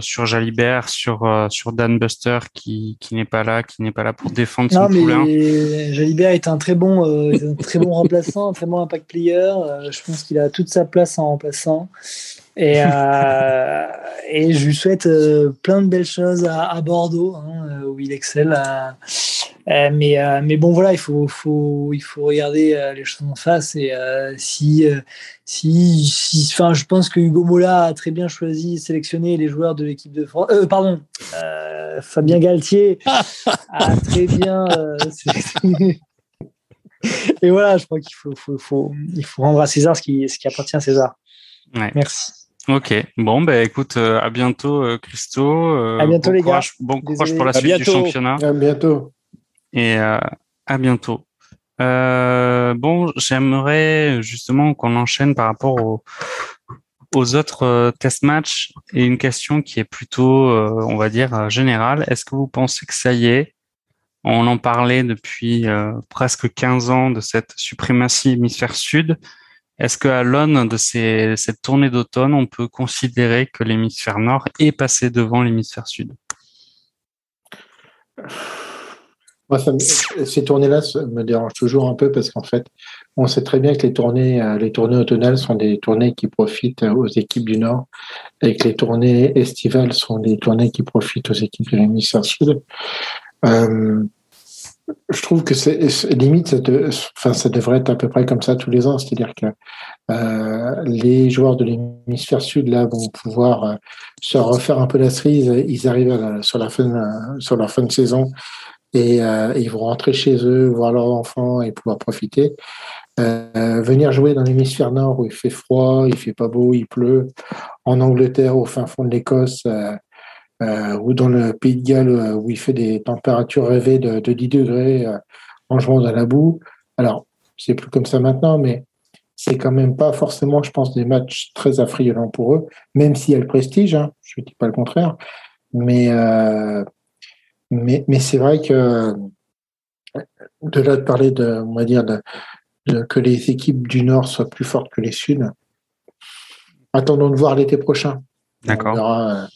sur Jalibert, sur sur Dan Buster qui, qui n'est pas là, qui n'est pas là pour défendre son non, mais Jalibert est un très bon un très bon remplaçant, un très bon impact player. je pense qu'il a toute sa place en remplaçant. Et, euh, et je lui souhaite euh, plein de belles choses à, Bordeaux, hein, où il excelle. Euh, mais, mais bon, voilà, il faut, faut, il faut regarder les choses en face. Et si, si, si, enfin, je pense que Hugo Mola a très bien choisi, sélectionné les joueurs de l'équipe de France. pardon, Fabien Galtier a très bien. et voilà, je crois qu'il faut, faut, faut, il faut rendre à César ce qui, ce qui appartient à César. Ouais. Merci. Ok, bon, ben écoute, euh, à bientôt, euh, Christo. Euh, à bientôt, les gars. Bon courage pour la suite du championnat. À bientôt. Et à bientôt. bon, j'aimerais justement qu'on enchaîne par rapport aux autres test matchs et une question qui est plutôt, on va dire, générale. Est-ce que vous pensez que ça y est? On en parlait depuis presque 15 ans de cette suprématie hémisphère sud. Est-ce qu'à l'aune de cette tournée d'automne, on peut considérer que l'hémisphère nord est passé devant l'hémisphère sud? Ces tournées-là me dérangent toujours un peu parce qu'en fait, on sait très bien que les tournées, euh, les automnales sont des tournées qui profitent aux équipes du Nord et que les tournées estivales sont des tournées qui profitent aux équipes de l'hémisphère sud. Euh, je trouve que c'est limite, ça, enfin, ça devrait être à peu près comme ça tous les ans. C'est-à-dire que euh, les joueurs de l'hémisphère sud là vont pouvoir euh, se refaire un peu la cerise. Ils arrivent sur la fin, euh, sur leur fin de saison et ils vont rentrer chez eux, voir leurs enfants et pouvoir profiter. Venir jouer dans l'hémisphère nord où il fait froid, il fait pas beau, il pleut. En Angleterre, au fin fond de l'Écosse, euh, ou dans le Pays de Galles euh, où il fait des températures rêvées de, 10 degrés euh, en jouant dans la boue. Alors, c'est plus comme ça maintenant, mais c'est quand même pas forcément, je pense, des matchs très affriolants pour eux, même s'il y a le prestige, hein, je ne dis pas le contraire. Mais, mais, mais c'est vrai que de là de parler de, on va dire, de, que les équipes du Nord soient plus fortes que les Sud, attendons de voir l'été prochain. D'accord.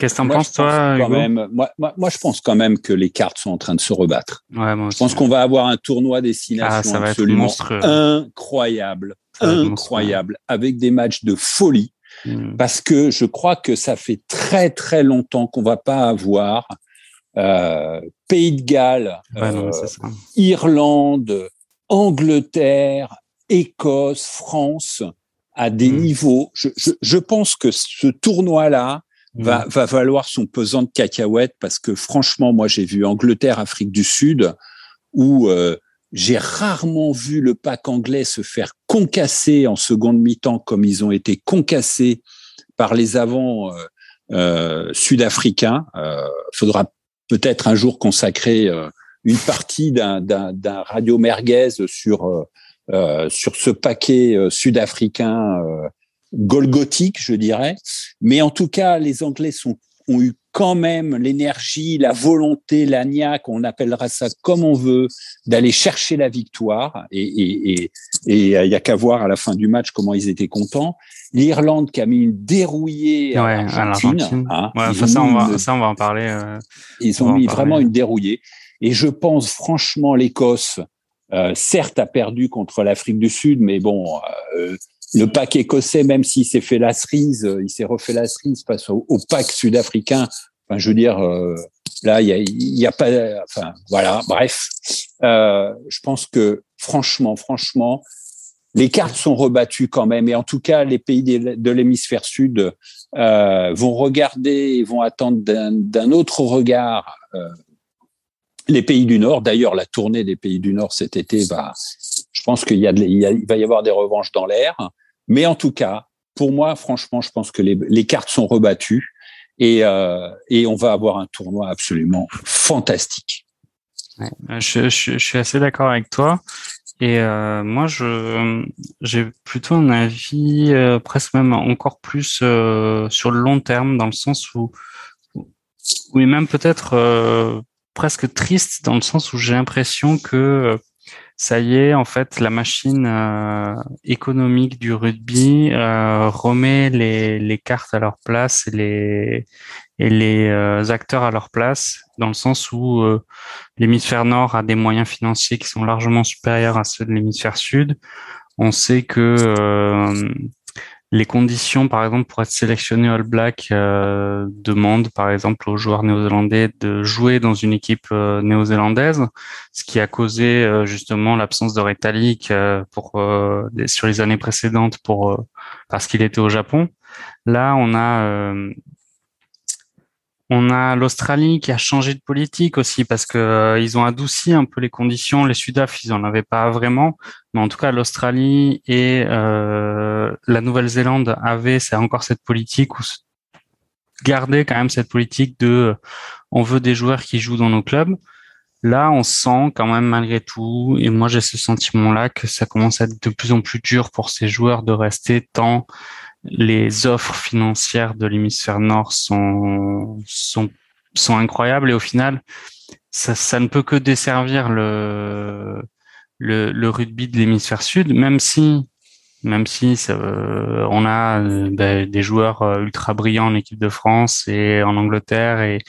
Qu'est-ce que tu en penses, toi quand même, moi, moi, je pense quand même que les cartes sont en train de se rebattre. je pense qu'on va avoir un tournoi destination ah, absolument incroyable, incroyable, avec des matchs de folie. Hmm. Parce que je crois que ça fait très très longtemps qu'on va pas avoir euh, Pays de Galles, euh, Irlande, Angleterre, Écosse, France à des hmm. niveaux. Je, je, je, pense que ce tournoi-là hmm. va, va valoir son pesant de cacahuètes parce que franchement, moi, j'ai vu Angleterre, Afrique du Sud, où euh, j'ai rarement vu le pack anglais se faire concasser en seconde mi-temps comme ils ont été concassés par les avants euh, euh sud-africains. Euh, faudra peut-être un jour consacrer euh, une partie d'un radio merguez sur euh, sur ce paquet sud-africain golgothique, je dirais. Mais en tout cas, les Anglais sont, ont eu quand même l'énergie, la volonté, la niaque, on appellera ça comme on veut, d'aller chercher la victoire. Et il et, et, y a qu'à voir à la fin du match comment ils étaient contents. L'Irlande qui a mis une dérouillée à l'Argentine. Hein, ça, on va, ça, on va en parler. Euh, ils ont mis vraiment une dérouillée. Et je pense franchement l'Écosse, euh, certes, a perdu contre l'Afrique du Sud, mais bon, euh, le pack écossais, même s'il s'est fait la cerise, euh, il s'est refait la cerise face au, pack sud-africain. Enfin, je veux dire, euh, là, il y a, y a, pas, enfin, voilà. Bref, euh, je pense que franchement, franchement, les cartes sont rebattues quand même. Et en tout cas, les pays de l'hémisphère sud euh, vont regarder et vont attendre d'un autre regard euh, les pays du Nord. D'ailleurs, la tournée des pays du Nord cet été va, je pense qu'il va y avoir des revanches dans l'air. Mais en tout cas, pour moi, franchement, je pense que les, cartes sont rebattues et, euh, et on va avoir un tournoi absolument fantastique. je, suis assez d'accord avec toi. Et euh, moi, je j'ai plutôt un avis euh, presque même encore plus sur le long terme, dans le sens où, oui, même peut-être presque triste, dans le sens où j'ai l'impression que ça y est, en fait, la machine euh, économique du rugby euh, remet les, les, cartes à leur place et les, et les euh, acteurs à leur place, dans le sens où l'hémisphère nord a des moyens financiers qui sont largement supérieurs à ceux de l'hémisphère sud. On sait que les conditions, par exemple, pour être sélectionné All Black euh, demandent, par exemple, aux joueurs néo-zélandais de jouer dans une équipe euh, néo-zélandaise, ce qui a causé euh, justement l'absence de Rétalique euh, pour sur les années précédentes pour parce qu'il était au Japon. Là, on a on a l'Australie qui a changé de politique aussi parce que euh, ils ont adouci un peu les conditions. Les Sudaf, ils en avaient pas vraiment, mais en tout cas l'Australie et euh, la Nouvelle-Zélande avaient, encore cette politique où garder quand même cette politique de euh, on veut des joueurs qui jouent dans nos clubs. Là, on sent quand même malgré tout, et moi j'ai ce sentiment-là que ça commence à être de plus en plus dur pour ces joueurs de rester tant les offres financières de l'hémisphère nord sont, sont, sont incroyables. Et au final, ça, ça ne peut que desservir le, le, rugby de l'hémisphère sud, même si, même si ça, on a ben, des joueurs euh, ultra brillants en équipe de France et en Angleterre et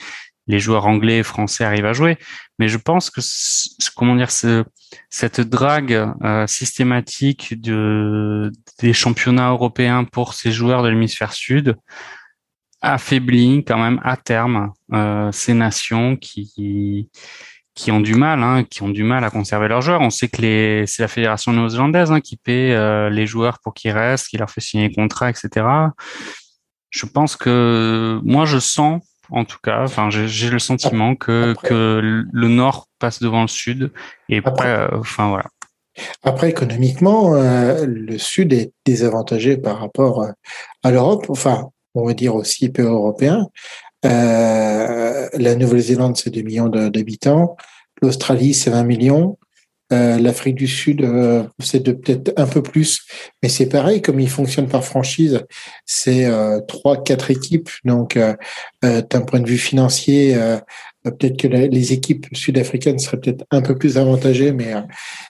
les joueurs anglais et français arrivent à jouer. Mais je pense que, comment dire, ce, cette drague euh, systématique de, des championnats européens pour ces joueurs de l'hémisphère sud affaiblit quand même à terme euh, ces nations qui qui ont du mal, hein, qui ont du mal à conserver leurs joueurs. On sait que c'est la fédération néo-zélandaise hein, qui paie euh, les joueurs pour qu'ils restent, qui leur fait signer des contrats, etc. Je pense que moi, je sens en tout cas. Enfin, j'ai le sentiment que, que le nord passe devant le sud. Et après, euh, enfin voilà. Après, économiquement, euh, le sud est désavantagé par rapport euh, à l'Europe. Enfin, on va dire aussi peu européen. la Nouvelle-Zélande, c'est 2 millions d'habitants. L'Australie, c'est 20 millions. Euh, L'Afrique du Sud, euh, c'est peut-être un peu plus, mais c'est pareil, comme il fonctionne par franchise, c'est euh, trois, quatre équipes. Donc, d'un point de vue financier, peut-être que les équipes sud-africaines seraient peut-être un peu plus avantagées, mais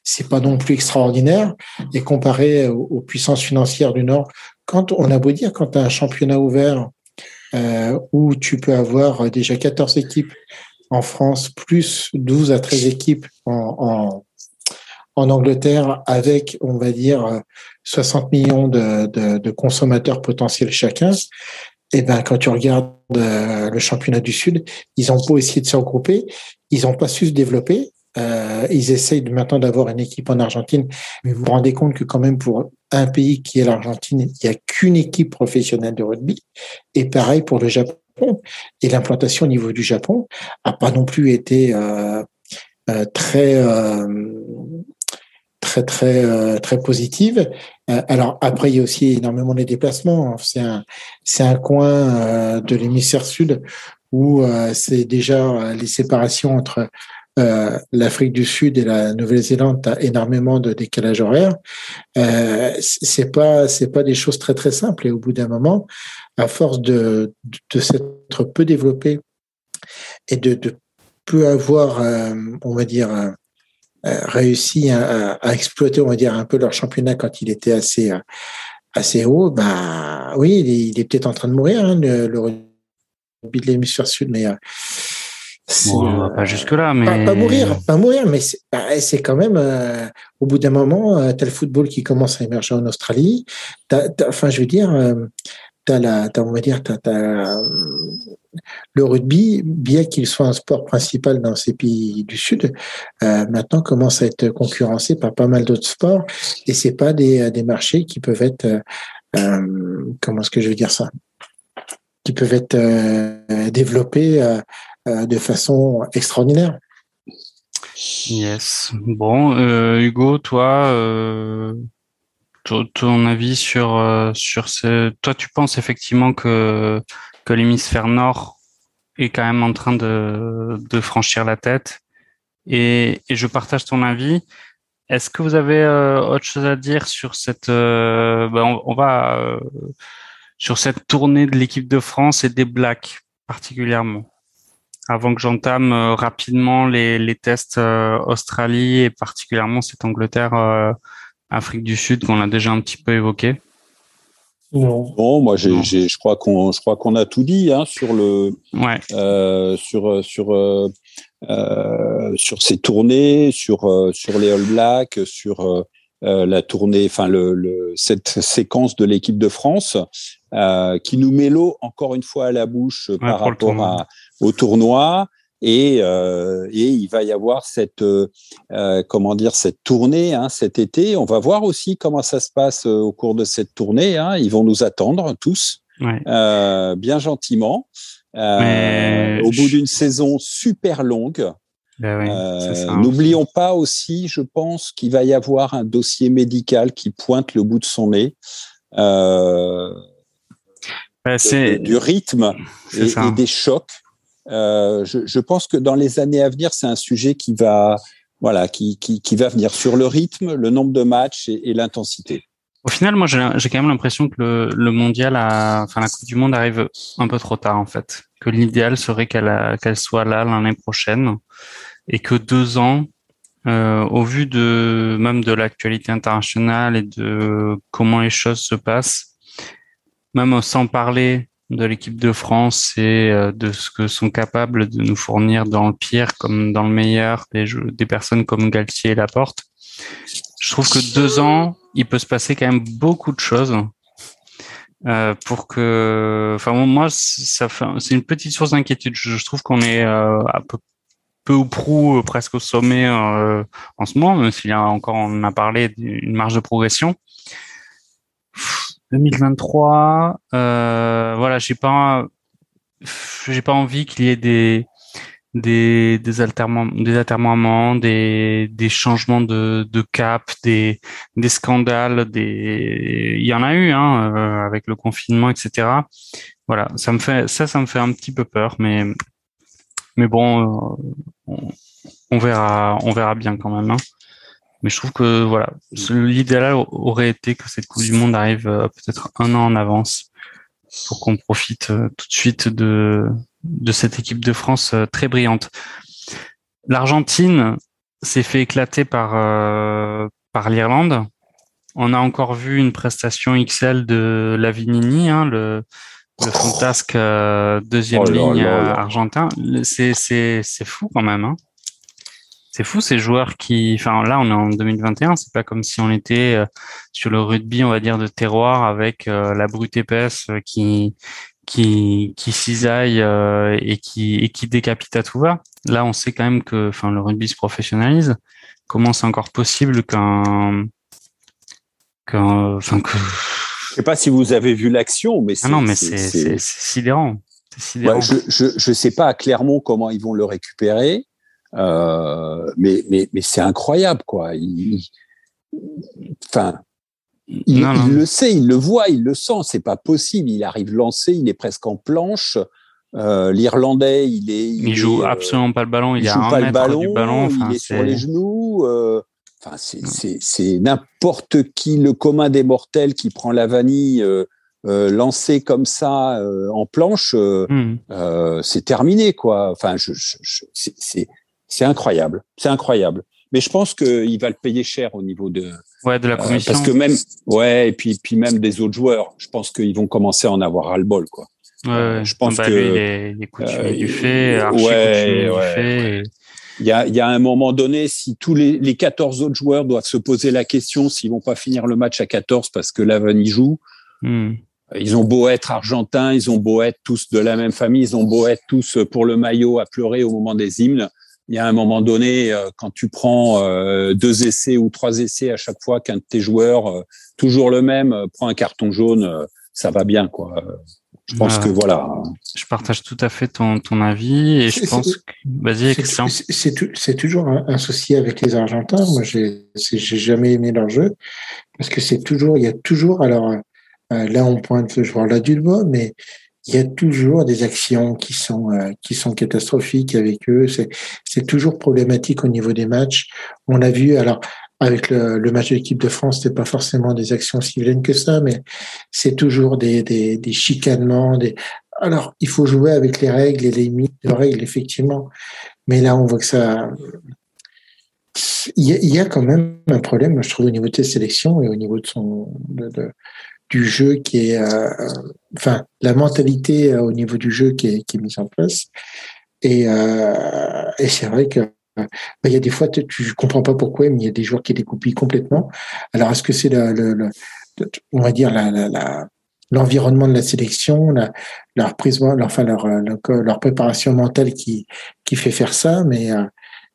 c'est pas non plus extraordinaire. Et comparé aux, puissances financières du Nord, quand on a beau dire, quand tu as un championnat ouvert où tu peux avoir déjà 14 équipes en France, plus 12 à 13 équipes en en Angleterre avec, on va dire, 60 millions de, de, de consommateurs potentiels chacun, et eh ben quand tu regardes euh, le championnat du Sud, ils ont pas essayé de se regrouper, ils ont pas su se développer. euh, ils essayent maintenant d'avoir une équipe en Argentine, mais vous vous rendez compte que quand même pour un pays qui est l'Argentine, il n'y a qu'une équipe professionnelle de rugby. Et pareil pour le Japon. Et l'implantation au niveau du Japon a pas non plus été euh, euh, très très très très positive. alors après il y a aussi énormément de déplacements. C'est un c'est un coin de l'hémisphère sud où c'est déjà les séparations entre euh, l'Afrique du Sud et la Nouvelle-Zélande a énormément de décalage horaire. Euh, c'est pas c'est pas des choses très très simples et au bout d'un moment, à force de de, s'être peu développé et de, de peu avoir, euh, on va dire, euh, réussi à, à, exploiter, on va dire, un peu leur championnat quand il était assez assez haut, bah oui, il est, peut-être en train de mourir hein, le, le rugby de l'hémisphère sud, mais Bon, pas jusque là, mais pas, mourir, pas mourir, mais c'est bah, quand même euh, au bout d'un moment, euh, t'as le football qui commence à émerger en Australie. enfin, je veux dire, euh, t'as la, as, on va dire, t'as, le rugby, bien qu'il soit un sport principal dans ces pays du sud, maintenant commence à être concurrencé par pas mal d'autres sports, et c'est pas des, des marchés qui peuvent être, comment est-ce que je veux dire ça, qui peuvent être développés euh, de façon extraordinaire. Yes. Bon, euh, Hugo, toi, euh, ton avis sur sur ce, toi, tu penses effectivement que que l'hémisphère nord est quand même en train de de franchir la tête, et, et je partage ton avis. Est-ce que vous avez autre chose à dire sur cette ben on, va sur cette tournée de l'équipe de France et des Blacks particulièrement? Avant que j'entame euh, rapidement les, les tests euh, Australie et particulièrement cette Angleterre euh, Afrique du Sud qu'on a déjà un petit peu évoqué non. Bon, moi, j'ai, j'ai, je crois qu'on, je crois qu'on a tout dit hein, sur le, ouais. euh, sur sur euh, sur ces tournées, sur sur les All Blacks, sur la tournée, enfin le, le, cette séquence de l'équipe de France qui nous met l'eau encore une fois à la bouche par rapport à, au tournoi. Et, euh, et, il va y avoir cette euh, euh, comment dire cette tournée hein, cet été. On va voir aussi comment ça se passe au cours de cette tournée. Hein. Ils vont nous attendre tous, ouais. euh, bien gentiment, au bout d'une saison super longue. Ben oui. N'oublions pas aussi, je pense qu'il va y avoir un dossier médical qui pointe le bout de son nez. Ben, c'est du rythme et, et, des chocs. Euh, je, pense que dans les années à venir, c'est un sujet qui va, voilà, qui, qui, va venir sur le rythme, le nombre de matchs et, l'intensité. Au final, moi, j'ai quand même l'impression que le, le mondial, a, enfin la Coupe du Monde arrive un peu trop tard en fait. Que l'idéal serait qu'elle qu'elle soit là l'année prochaine et que deux ans, euh, au vu de même de l'actualité internationale et de comment les choses se passent, même sans parler de l'équipe de France et euh, de ce que sont capables de nous fournir dans le pire comme dans le meilleur des, des personnes comme Galtier et Laporte. Je trouve que deux ans, il peut se passer quand même beaucoup de choses euh, pour que, enfin moi, ça fait, c'est une petite source d'inquiétude. Je, trouve qu'on est euh, à peu, peu ou prou euh, presque au sommet euh, en ce moment, même s'il y a encore, on a parlé d'une marge de progression. 2023, euh, voilà, j'ai pas, j'ai pas envie qu'il y ait des des des alterments, des des des changements de de cap, des des scandales, des il y en a eu hein euh, avec le confinement, etc. Voilà, ça me fait ça, ça me fait un petit peu peur, mais mais bon, euh, on, on, verra, on verra bien quand même. Hein. Mais je trouve que voilà, l'idéal aurait été que cette Coupe du Monde arrive euh, peut-être un an en avance pour qu'on profite euh, tout de suite de, de cette équipe de France euh, très brillante. L'Argentine s'est fait éclater par, par l'Irlande. On a encore vu une prestation XL de Lavinini, hein, le, le fantasque deuxième oh ligne argentin. C'est, c'est, c'est fou quand même. Hein c'est fou ces joueurs qui, enfin là on est en 2021, c'est pas comme si on était euh, sur le rugby, on va dire de terroir avec euh, la brute épaisse euh, qui qui, qui cisaille et qui et qui décapite à tout va. Là, on sait quand même que, enfin, le rugby se professionnalise. Comment c'est encore possible qu'un qu'un, enfin que je sais pas si vous avez vu l'action, mais c'est. Ah non, mais c'est sidérant. sidérant. je, je, je sais pas clairement comment ils vont le récupérer, mais mais mais c'est incroyable quoi. enfin, il, le sait, il le voit, il le sent. C'est pas possible. Il arrive lancé, il est presque en planche. Euh, L'Irlandais, il est. Il, joue euh, absolument pas le ballon. Il, il joue pas le ballon. Du ballon il est, sur les genoux. Euh, Enfin, c'est n'importe qui, le commun des mortels qui prend la vanille euh, euh lancée comme ça euh, en planche, euh, hmm. c'est terminé quoi. Enfin, je, je, c'est incroyable, c'est incroyable. Mais je pense qu'il va le payer cher au niveau de ouais de la commission. parce que même ouais et puis puis même des autres joueurs, je pense qu'ils vont commencer à en avoir ras le bol quoi. Ouais, je pense bah, que lui, il est, il est coutumier du fait, ouais, ouais, du fait. Il y a, il y a un moment donné, si tous les, les 14 autres joueurs doivent se poser la question s'ils vont pas finir le match à 14 parce que y joue, hmm. ils ont beau être argentins, ils ont beau être tous de la même famille, ils ont beau être tous pour le maillot à pleurer au moment des hymnes. Il y a un moment donné, euh, quand tu prends euh, deux essais ou trois essais à chaque fois qu'un de tes joueurs, euh, toujours le même, prend un carton jaune, ça va bien, quoi. Je pense que voilà. Je partage tout à fait ton, ton avis et je pense que vas-y C'est toujours un, souci avec les Argentins. Moi, j'ai j'ai jamais aimé leur jeu parce que c'est toujours il y a toujours alors là on pointe le joueur là du doigt, mais il y a toujours des actions qui sont euh, qui sont catastrophiques avec eux. C'est c'est toujours problématique au niveau des matchs. On a vu alors avec le, le match de l'équipe de France, c'était pas forcément des actions si vilaines que ça, mais c'est toujours des, des, des chicanements. Des... Alors, il faut jouer avec les règles et les limites de règles, effectivement. Mais là, on voit que ça. Il y, a, il y a quand même un problème, je trouve, au niveau de ses sélections et au niveau de son de, du jeu qui est, euh, enfin, la mentalité euh, au niveau du jeu qui est, qui est mise en place. Et, euh, et c'est vrai que bah, il y a des fois, tu ne comprends pas pourquoi, mais il y a des joueurs qui découpent complètement. Alors, est-ce que c'est le, on va dire la, la, l'environnement de la sélection, la, leur prise, enfin leur, leur, préparation mentale qui, qui fait faire ça, mais euh,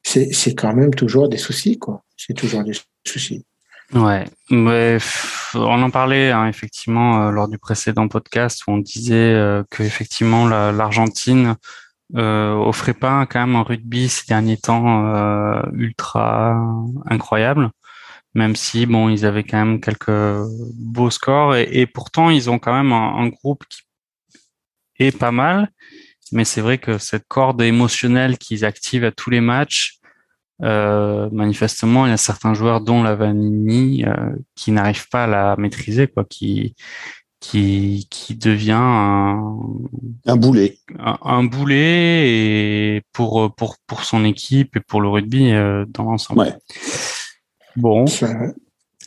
c'est quand même toujours des soucis, quoi. C'est toujours des soucis. Ouais, mais on en parlait hein, effectivement euh, lors du précédent podcast où on disait euh, que effectivement l'Argentine euh, offrait pas quand même un rugby ces derniers temps euh, ultra incroyable, même si bon ils avaient quand même quelques beaux scores et, et pourtant ils ont quand même un, un, groupe qui est pas mal, mais c'est vrai que cette corde émotionnelle qu'ils activent à tous les matchs, euh, manifestement il y a certains joueurs dont la Vanini euh, qui n'arrivent pas à la maîtriser quoi, qui qui, qui devient un, un boulet. Un, boulet et pour, pour, pour son équipe et pour le rugby euh, dans l'ensemble. Ouais. Bon.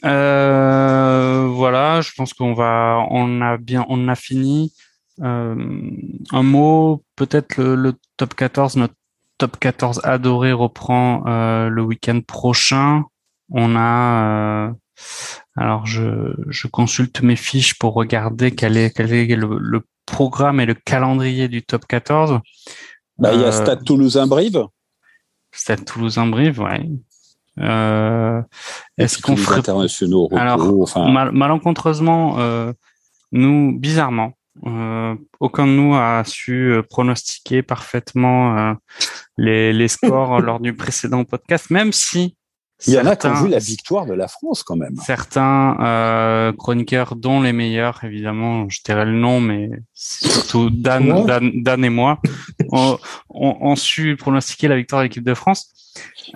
Euh, voilà, je pense qu'on va, on a bien, on a fini. Un mot, peut-être le, le, top 14, notre top 14 adoré reprend euh, le week-end prochain. On a euh, alors, je, je, consulte mes fiches pour regarder quel est, quel est le, programme et le calendrier du top 14. Bah, il y a euh, Stade Toulousain-Brive. Stade Toulousain-Brive, ouais. Euh, Est-ce qu'on ferait internationaux Alors, enfin... malencontreusement, euh, nous, bizarrement, euh, aucun de nous a su euh, pronostiquer parfaitement les, les scores lors du précédent podcast, même si il y en a qui ont vu la victoire de la France quand même. Certains euh, chroniqueurs, dont les meilleurs, évidemment, je tairai le nom, mais surtout Dan, Dan, Dan, et moi, ont, ont, su pronostiquer la victoire de l'équipe de France.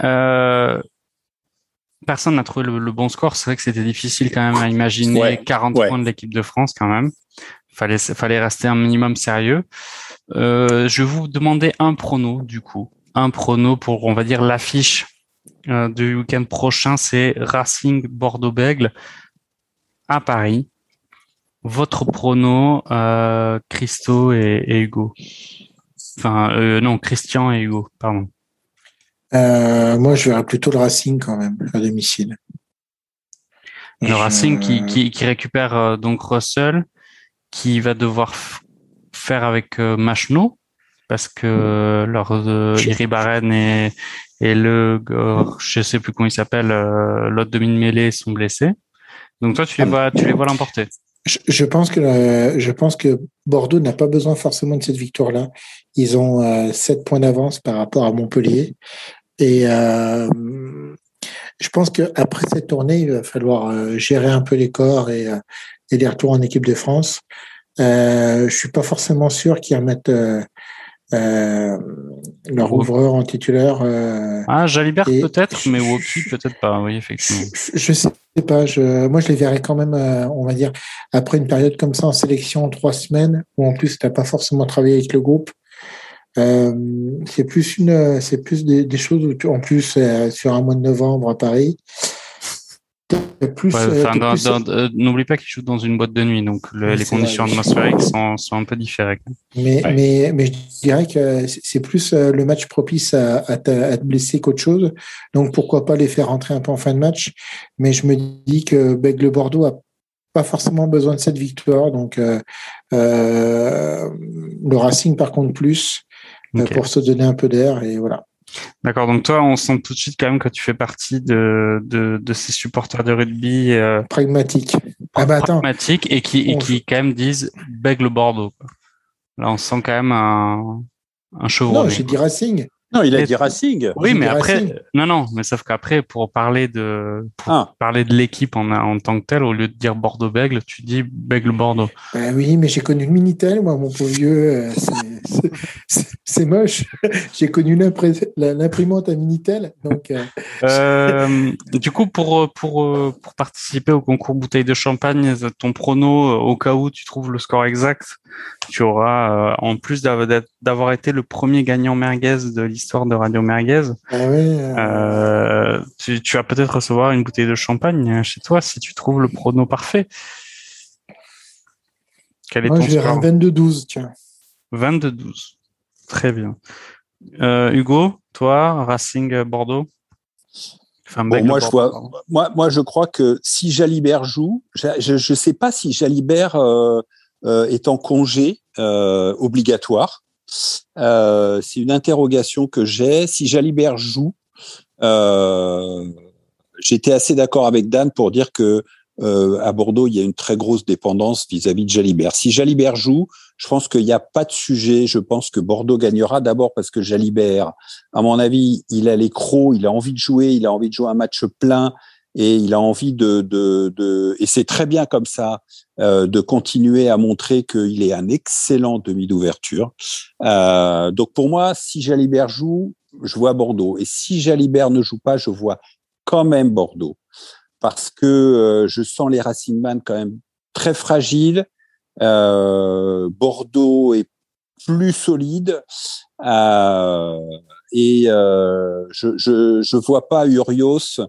Euh, personne n'a trouvé le, bon score. C'est vrai que c'était difficile quand même à imaginer 40 points de l'équipe de France quand même. Fallait, fallait rester un minimum sérieux. Euh, je vais vous demander un prono du coup, un prono pour, on va dire, l'affiche euh, du week-end prochain, c'est Racing Bordeaux-Bègle à Paris. Votre prono, euh, Christo et, Hugo. Enfin, euh, non, Christian et Hugo, pardon. moi, je verrais plutôt le Racing quand même, à domicile. Le Racing qui, qui, récupère donc Russell, qui va devoir faire avec Machno parce que leur Iribarren et, et le je sais plus comment il s'appelle l'autre demi-mêlée sont blessés. Donc toi tu les ah, vois tu les vois l'emporter. Je, pense que je pense que Bordeaux n'a pas besoin forcément de cette victoire-là. Ils ont sept points d'avance par rapport à Montpellier et je pense qu'après cette tournée, il va falloir euh, gérer un peu les corps et, euh, et les retours en équipe de France. Euh, je suis pas forcément sûr qu'ils remettent euh, euh, leur ouvreur en titulaire. Euh, ah, Jalibert peut-être, mais Woki peut-être pas. Oui, effectivement. Je, je, sais pas. Je, moi, je les verrais quand même, on va dire, après une période comme ça en sélection, trois semaines, où en plus, tu n'as pas forcément travaillé avec le groupe. C'est plus une, c'est plus des, des choses où en plus sur un mois de novembre à Paris. Plus, euh, euh, N'oublie pas qu'il joue dans une boîte de nuit, donc les conditions atmosphériques sont, sont, un peu différentes. Mais, mais, mais je dirais que c'est plus le match propice à, à, te, blesser qu'autre chose. Donc pourquoi pas les faire rentrer un peu en fin de match. Mais je me dis que Bègle Bordeaux a pas forcément besoin de cette victoire. Donc euh, le Racing par contre plus. Euh, pour se donner un peu d'air et voilà. D'accord, donc toi, on sent tout de suite quand même que tu fais partie de, de, de ces supporters de rugby euh, pragmatiques. Ah bah, pragmatiques et qui, et qui quand même disent Bègle Bordeaux. Là, on sent quand même un, un chevron. Non, j'ai dit Racing. Non, il a dit Racing. Oui, mais après, non, non, mais sauf qu'après, pour parler de, pour ah. parler de l'équipe en, en tant que telle, au lieu de dire Bordeaux-Bègle, tu dis Bègle-Bordeaux. Ben oui, mais j'ai connu le Minitel, moi, mon pauvre vieux. Euh, c'est moche. j'ai connu l'imprimante à Minitel, donc. Euh, euh, du coup, pour pour pour participer au concours bouteille de champagne, ton prono, au cas où tu trouves le score exact, tu auras, en plus d'avoir été le premier gagnant merguez de l'histoire histoire de Radio Merguez, ah euh. euh, tu, vas peut-être recevoir une bouteille de champagne chez toi si tu trouves le prono parfait. Quel est Moi, ton je 22-12, tiens. 22-12. Très bien. Euh, Hugo, toi, Racing Bordeaux? Moi, je vois, moi, moi, je crois que si Jalibert joue, je ne sais pas si Jalibert est en congé obligatoire. Euh, c'est une interrogation que j'ai. Si Jalibert joue, euh, j'étais assez d'accord avec Dan pour dire que euh, à Bordeaux, il y a une très grosse dépendance vis-à-vis de Jalibert. Si Jalibert joue, je pense qu'il n'y a pas de sujet. Je pense que Bordeaux gagnera d'abord parce que Jalibert, à mon avis, il a les crocs, il a envie de jouer, il a envie de jouer un match plein et il a envie de, de, de et c'est très bien comme ça euh, de continuer à montrer qu'il est un excellent demi d'ouverture. Euh, donc pour moi, si Jalibert joue, je vois Bordeaux, et si Jalibert ne joue pas, je vois quand même Bordeaux, parce que euh, je sens les Racing Man quand même très fragiles. Euh, Bordeaux est plus solide. Euh, et euh, je, je je vois pas Urios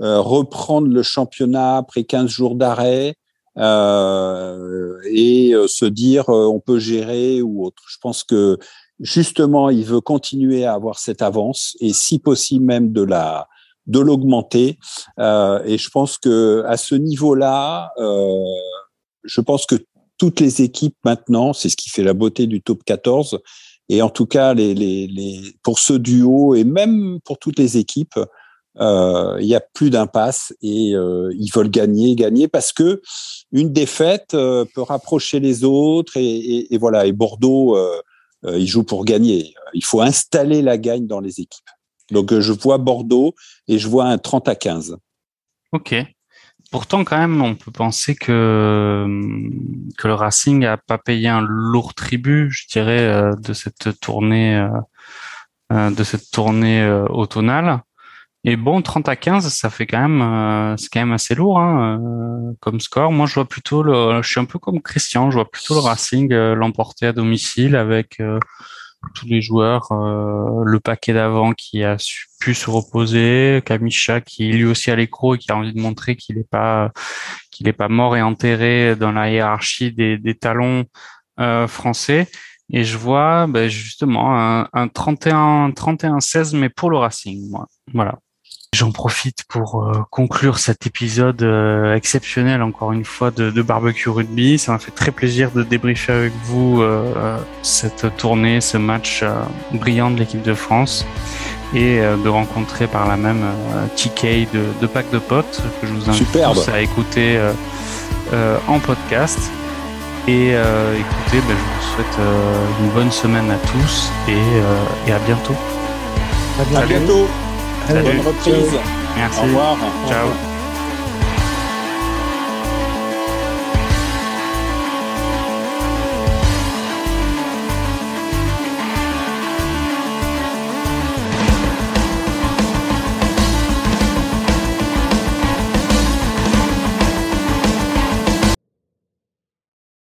euh, reprendre le championnat après 15 jours d'arrêt euh, et se dire on peut gérer ou autre. Je pense que justement, il veut continuer à avoir cette avance et si possible même de la de l'augmenter. Euh, et je pense que à ce niveau-là, euh, je pense que toutes les équipes maintenant, c'est ce qui fait la beauté du top 14. Et en tout cas, les, les, les, pour ce duo et même pour toutes les équipes, euh, il y a plus d'impasse et euh, ils veulent gagner, gagner parce que une défaite euh, peut rapprocher les autres et, et, voilà. Et Bordeaux, euh, euh, il joue pour gagner. Il faut installer la gagne dans les équipes. Donc je vois Bordeaux et je vois un 30 à 15. Ok. Pourtant, quand même, on peut penser que que le Racing a pas payé un lourd tribut, je dirais, de cette tournée de cette tournée automnale. Et bon, 30 à 15, ça fait quand même, euh, c'est quand même assez lourd hein, euh, comme score. Moi, je vois plutôt le, je suis un peu comme Christian, je vois plutôt le Racing euh, l'emporter à domicile avec tous les joueurs, le paquet d'avant qui a pu se reposer, Kamisha qui lui aussi a l'écro et qui a envie de montrer qu'il n'est pas, qu'il est pas mort et enterré dans la hiérarchie des, talons français. Et je vois ben, justement un, un 31-16, mais pour le Racing. Moi. Voilà. J'en profite pour euh, conclure cet épisode euh, exceptionnel, encore une fois, de, de, Barbecue Rugby. Ça m'a fait très plaisir de débriefer avec vous euh, cette tournée, ce match brillant de l'équipe de France et de rencontrer par la même TK de, de Pack de Potes que je vous invite à écouter en podcast. Et écoutez, ben, je vous souhaite une bonne semaine à tous et, et à bientôt. À bientôt. Bonne reprise. Merci. Au revoir. Ciao.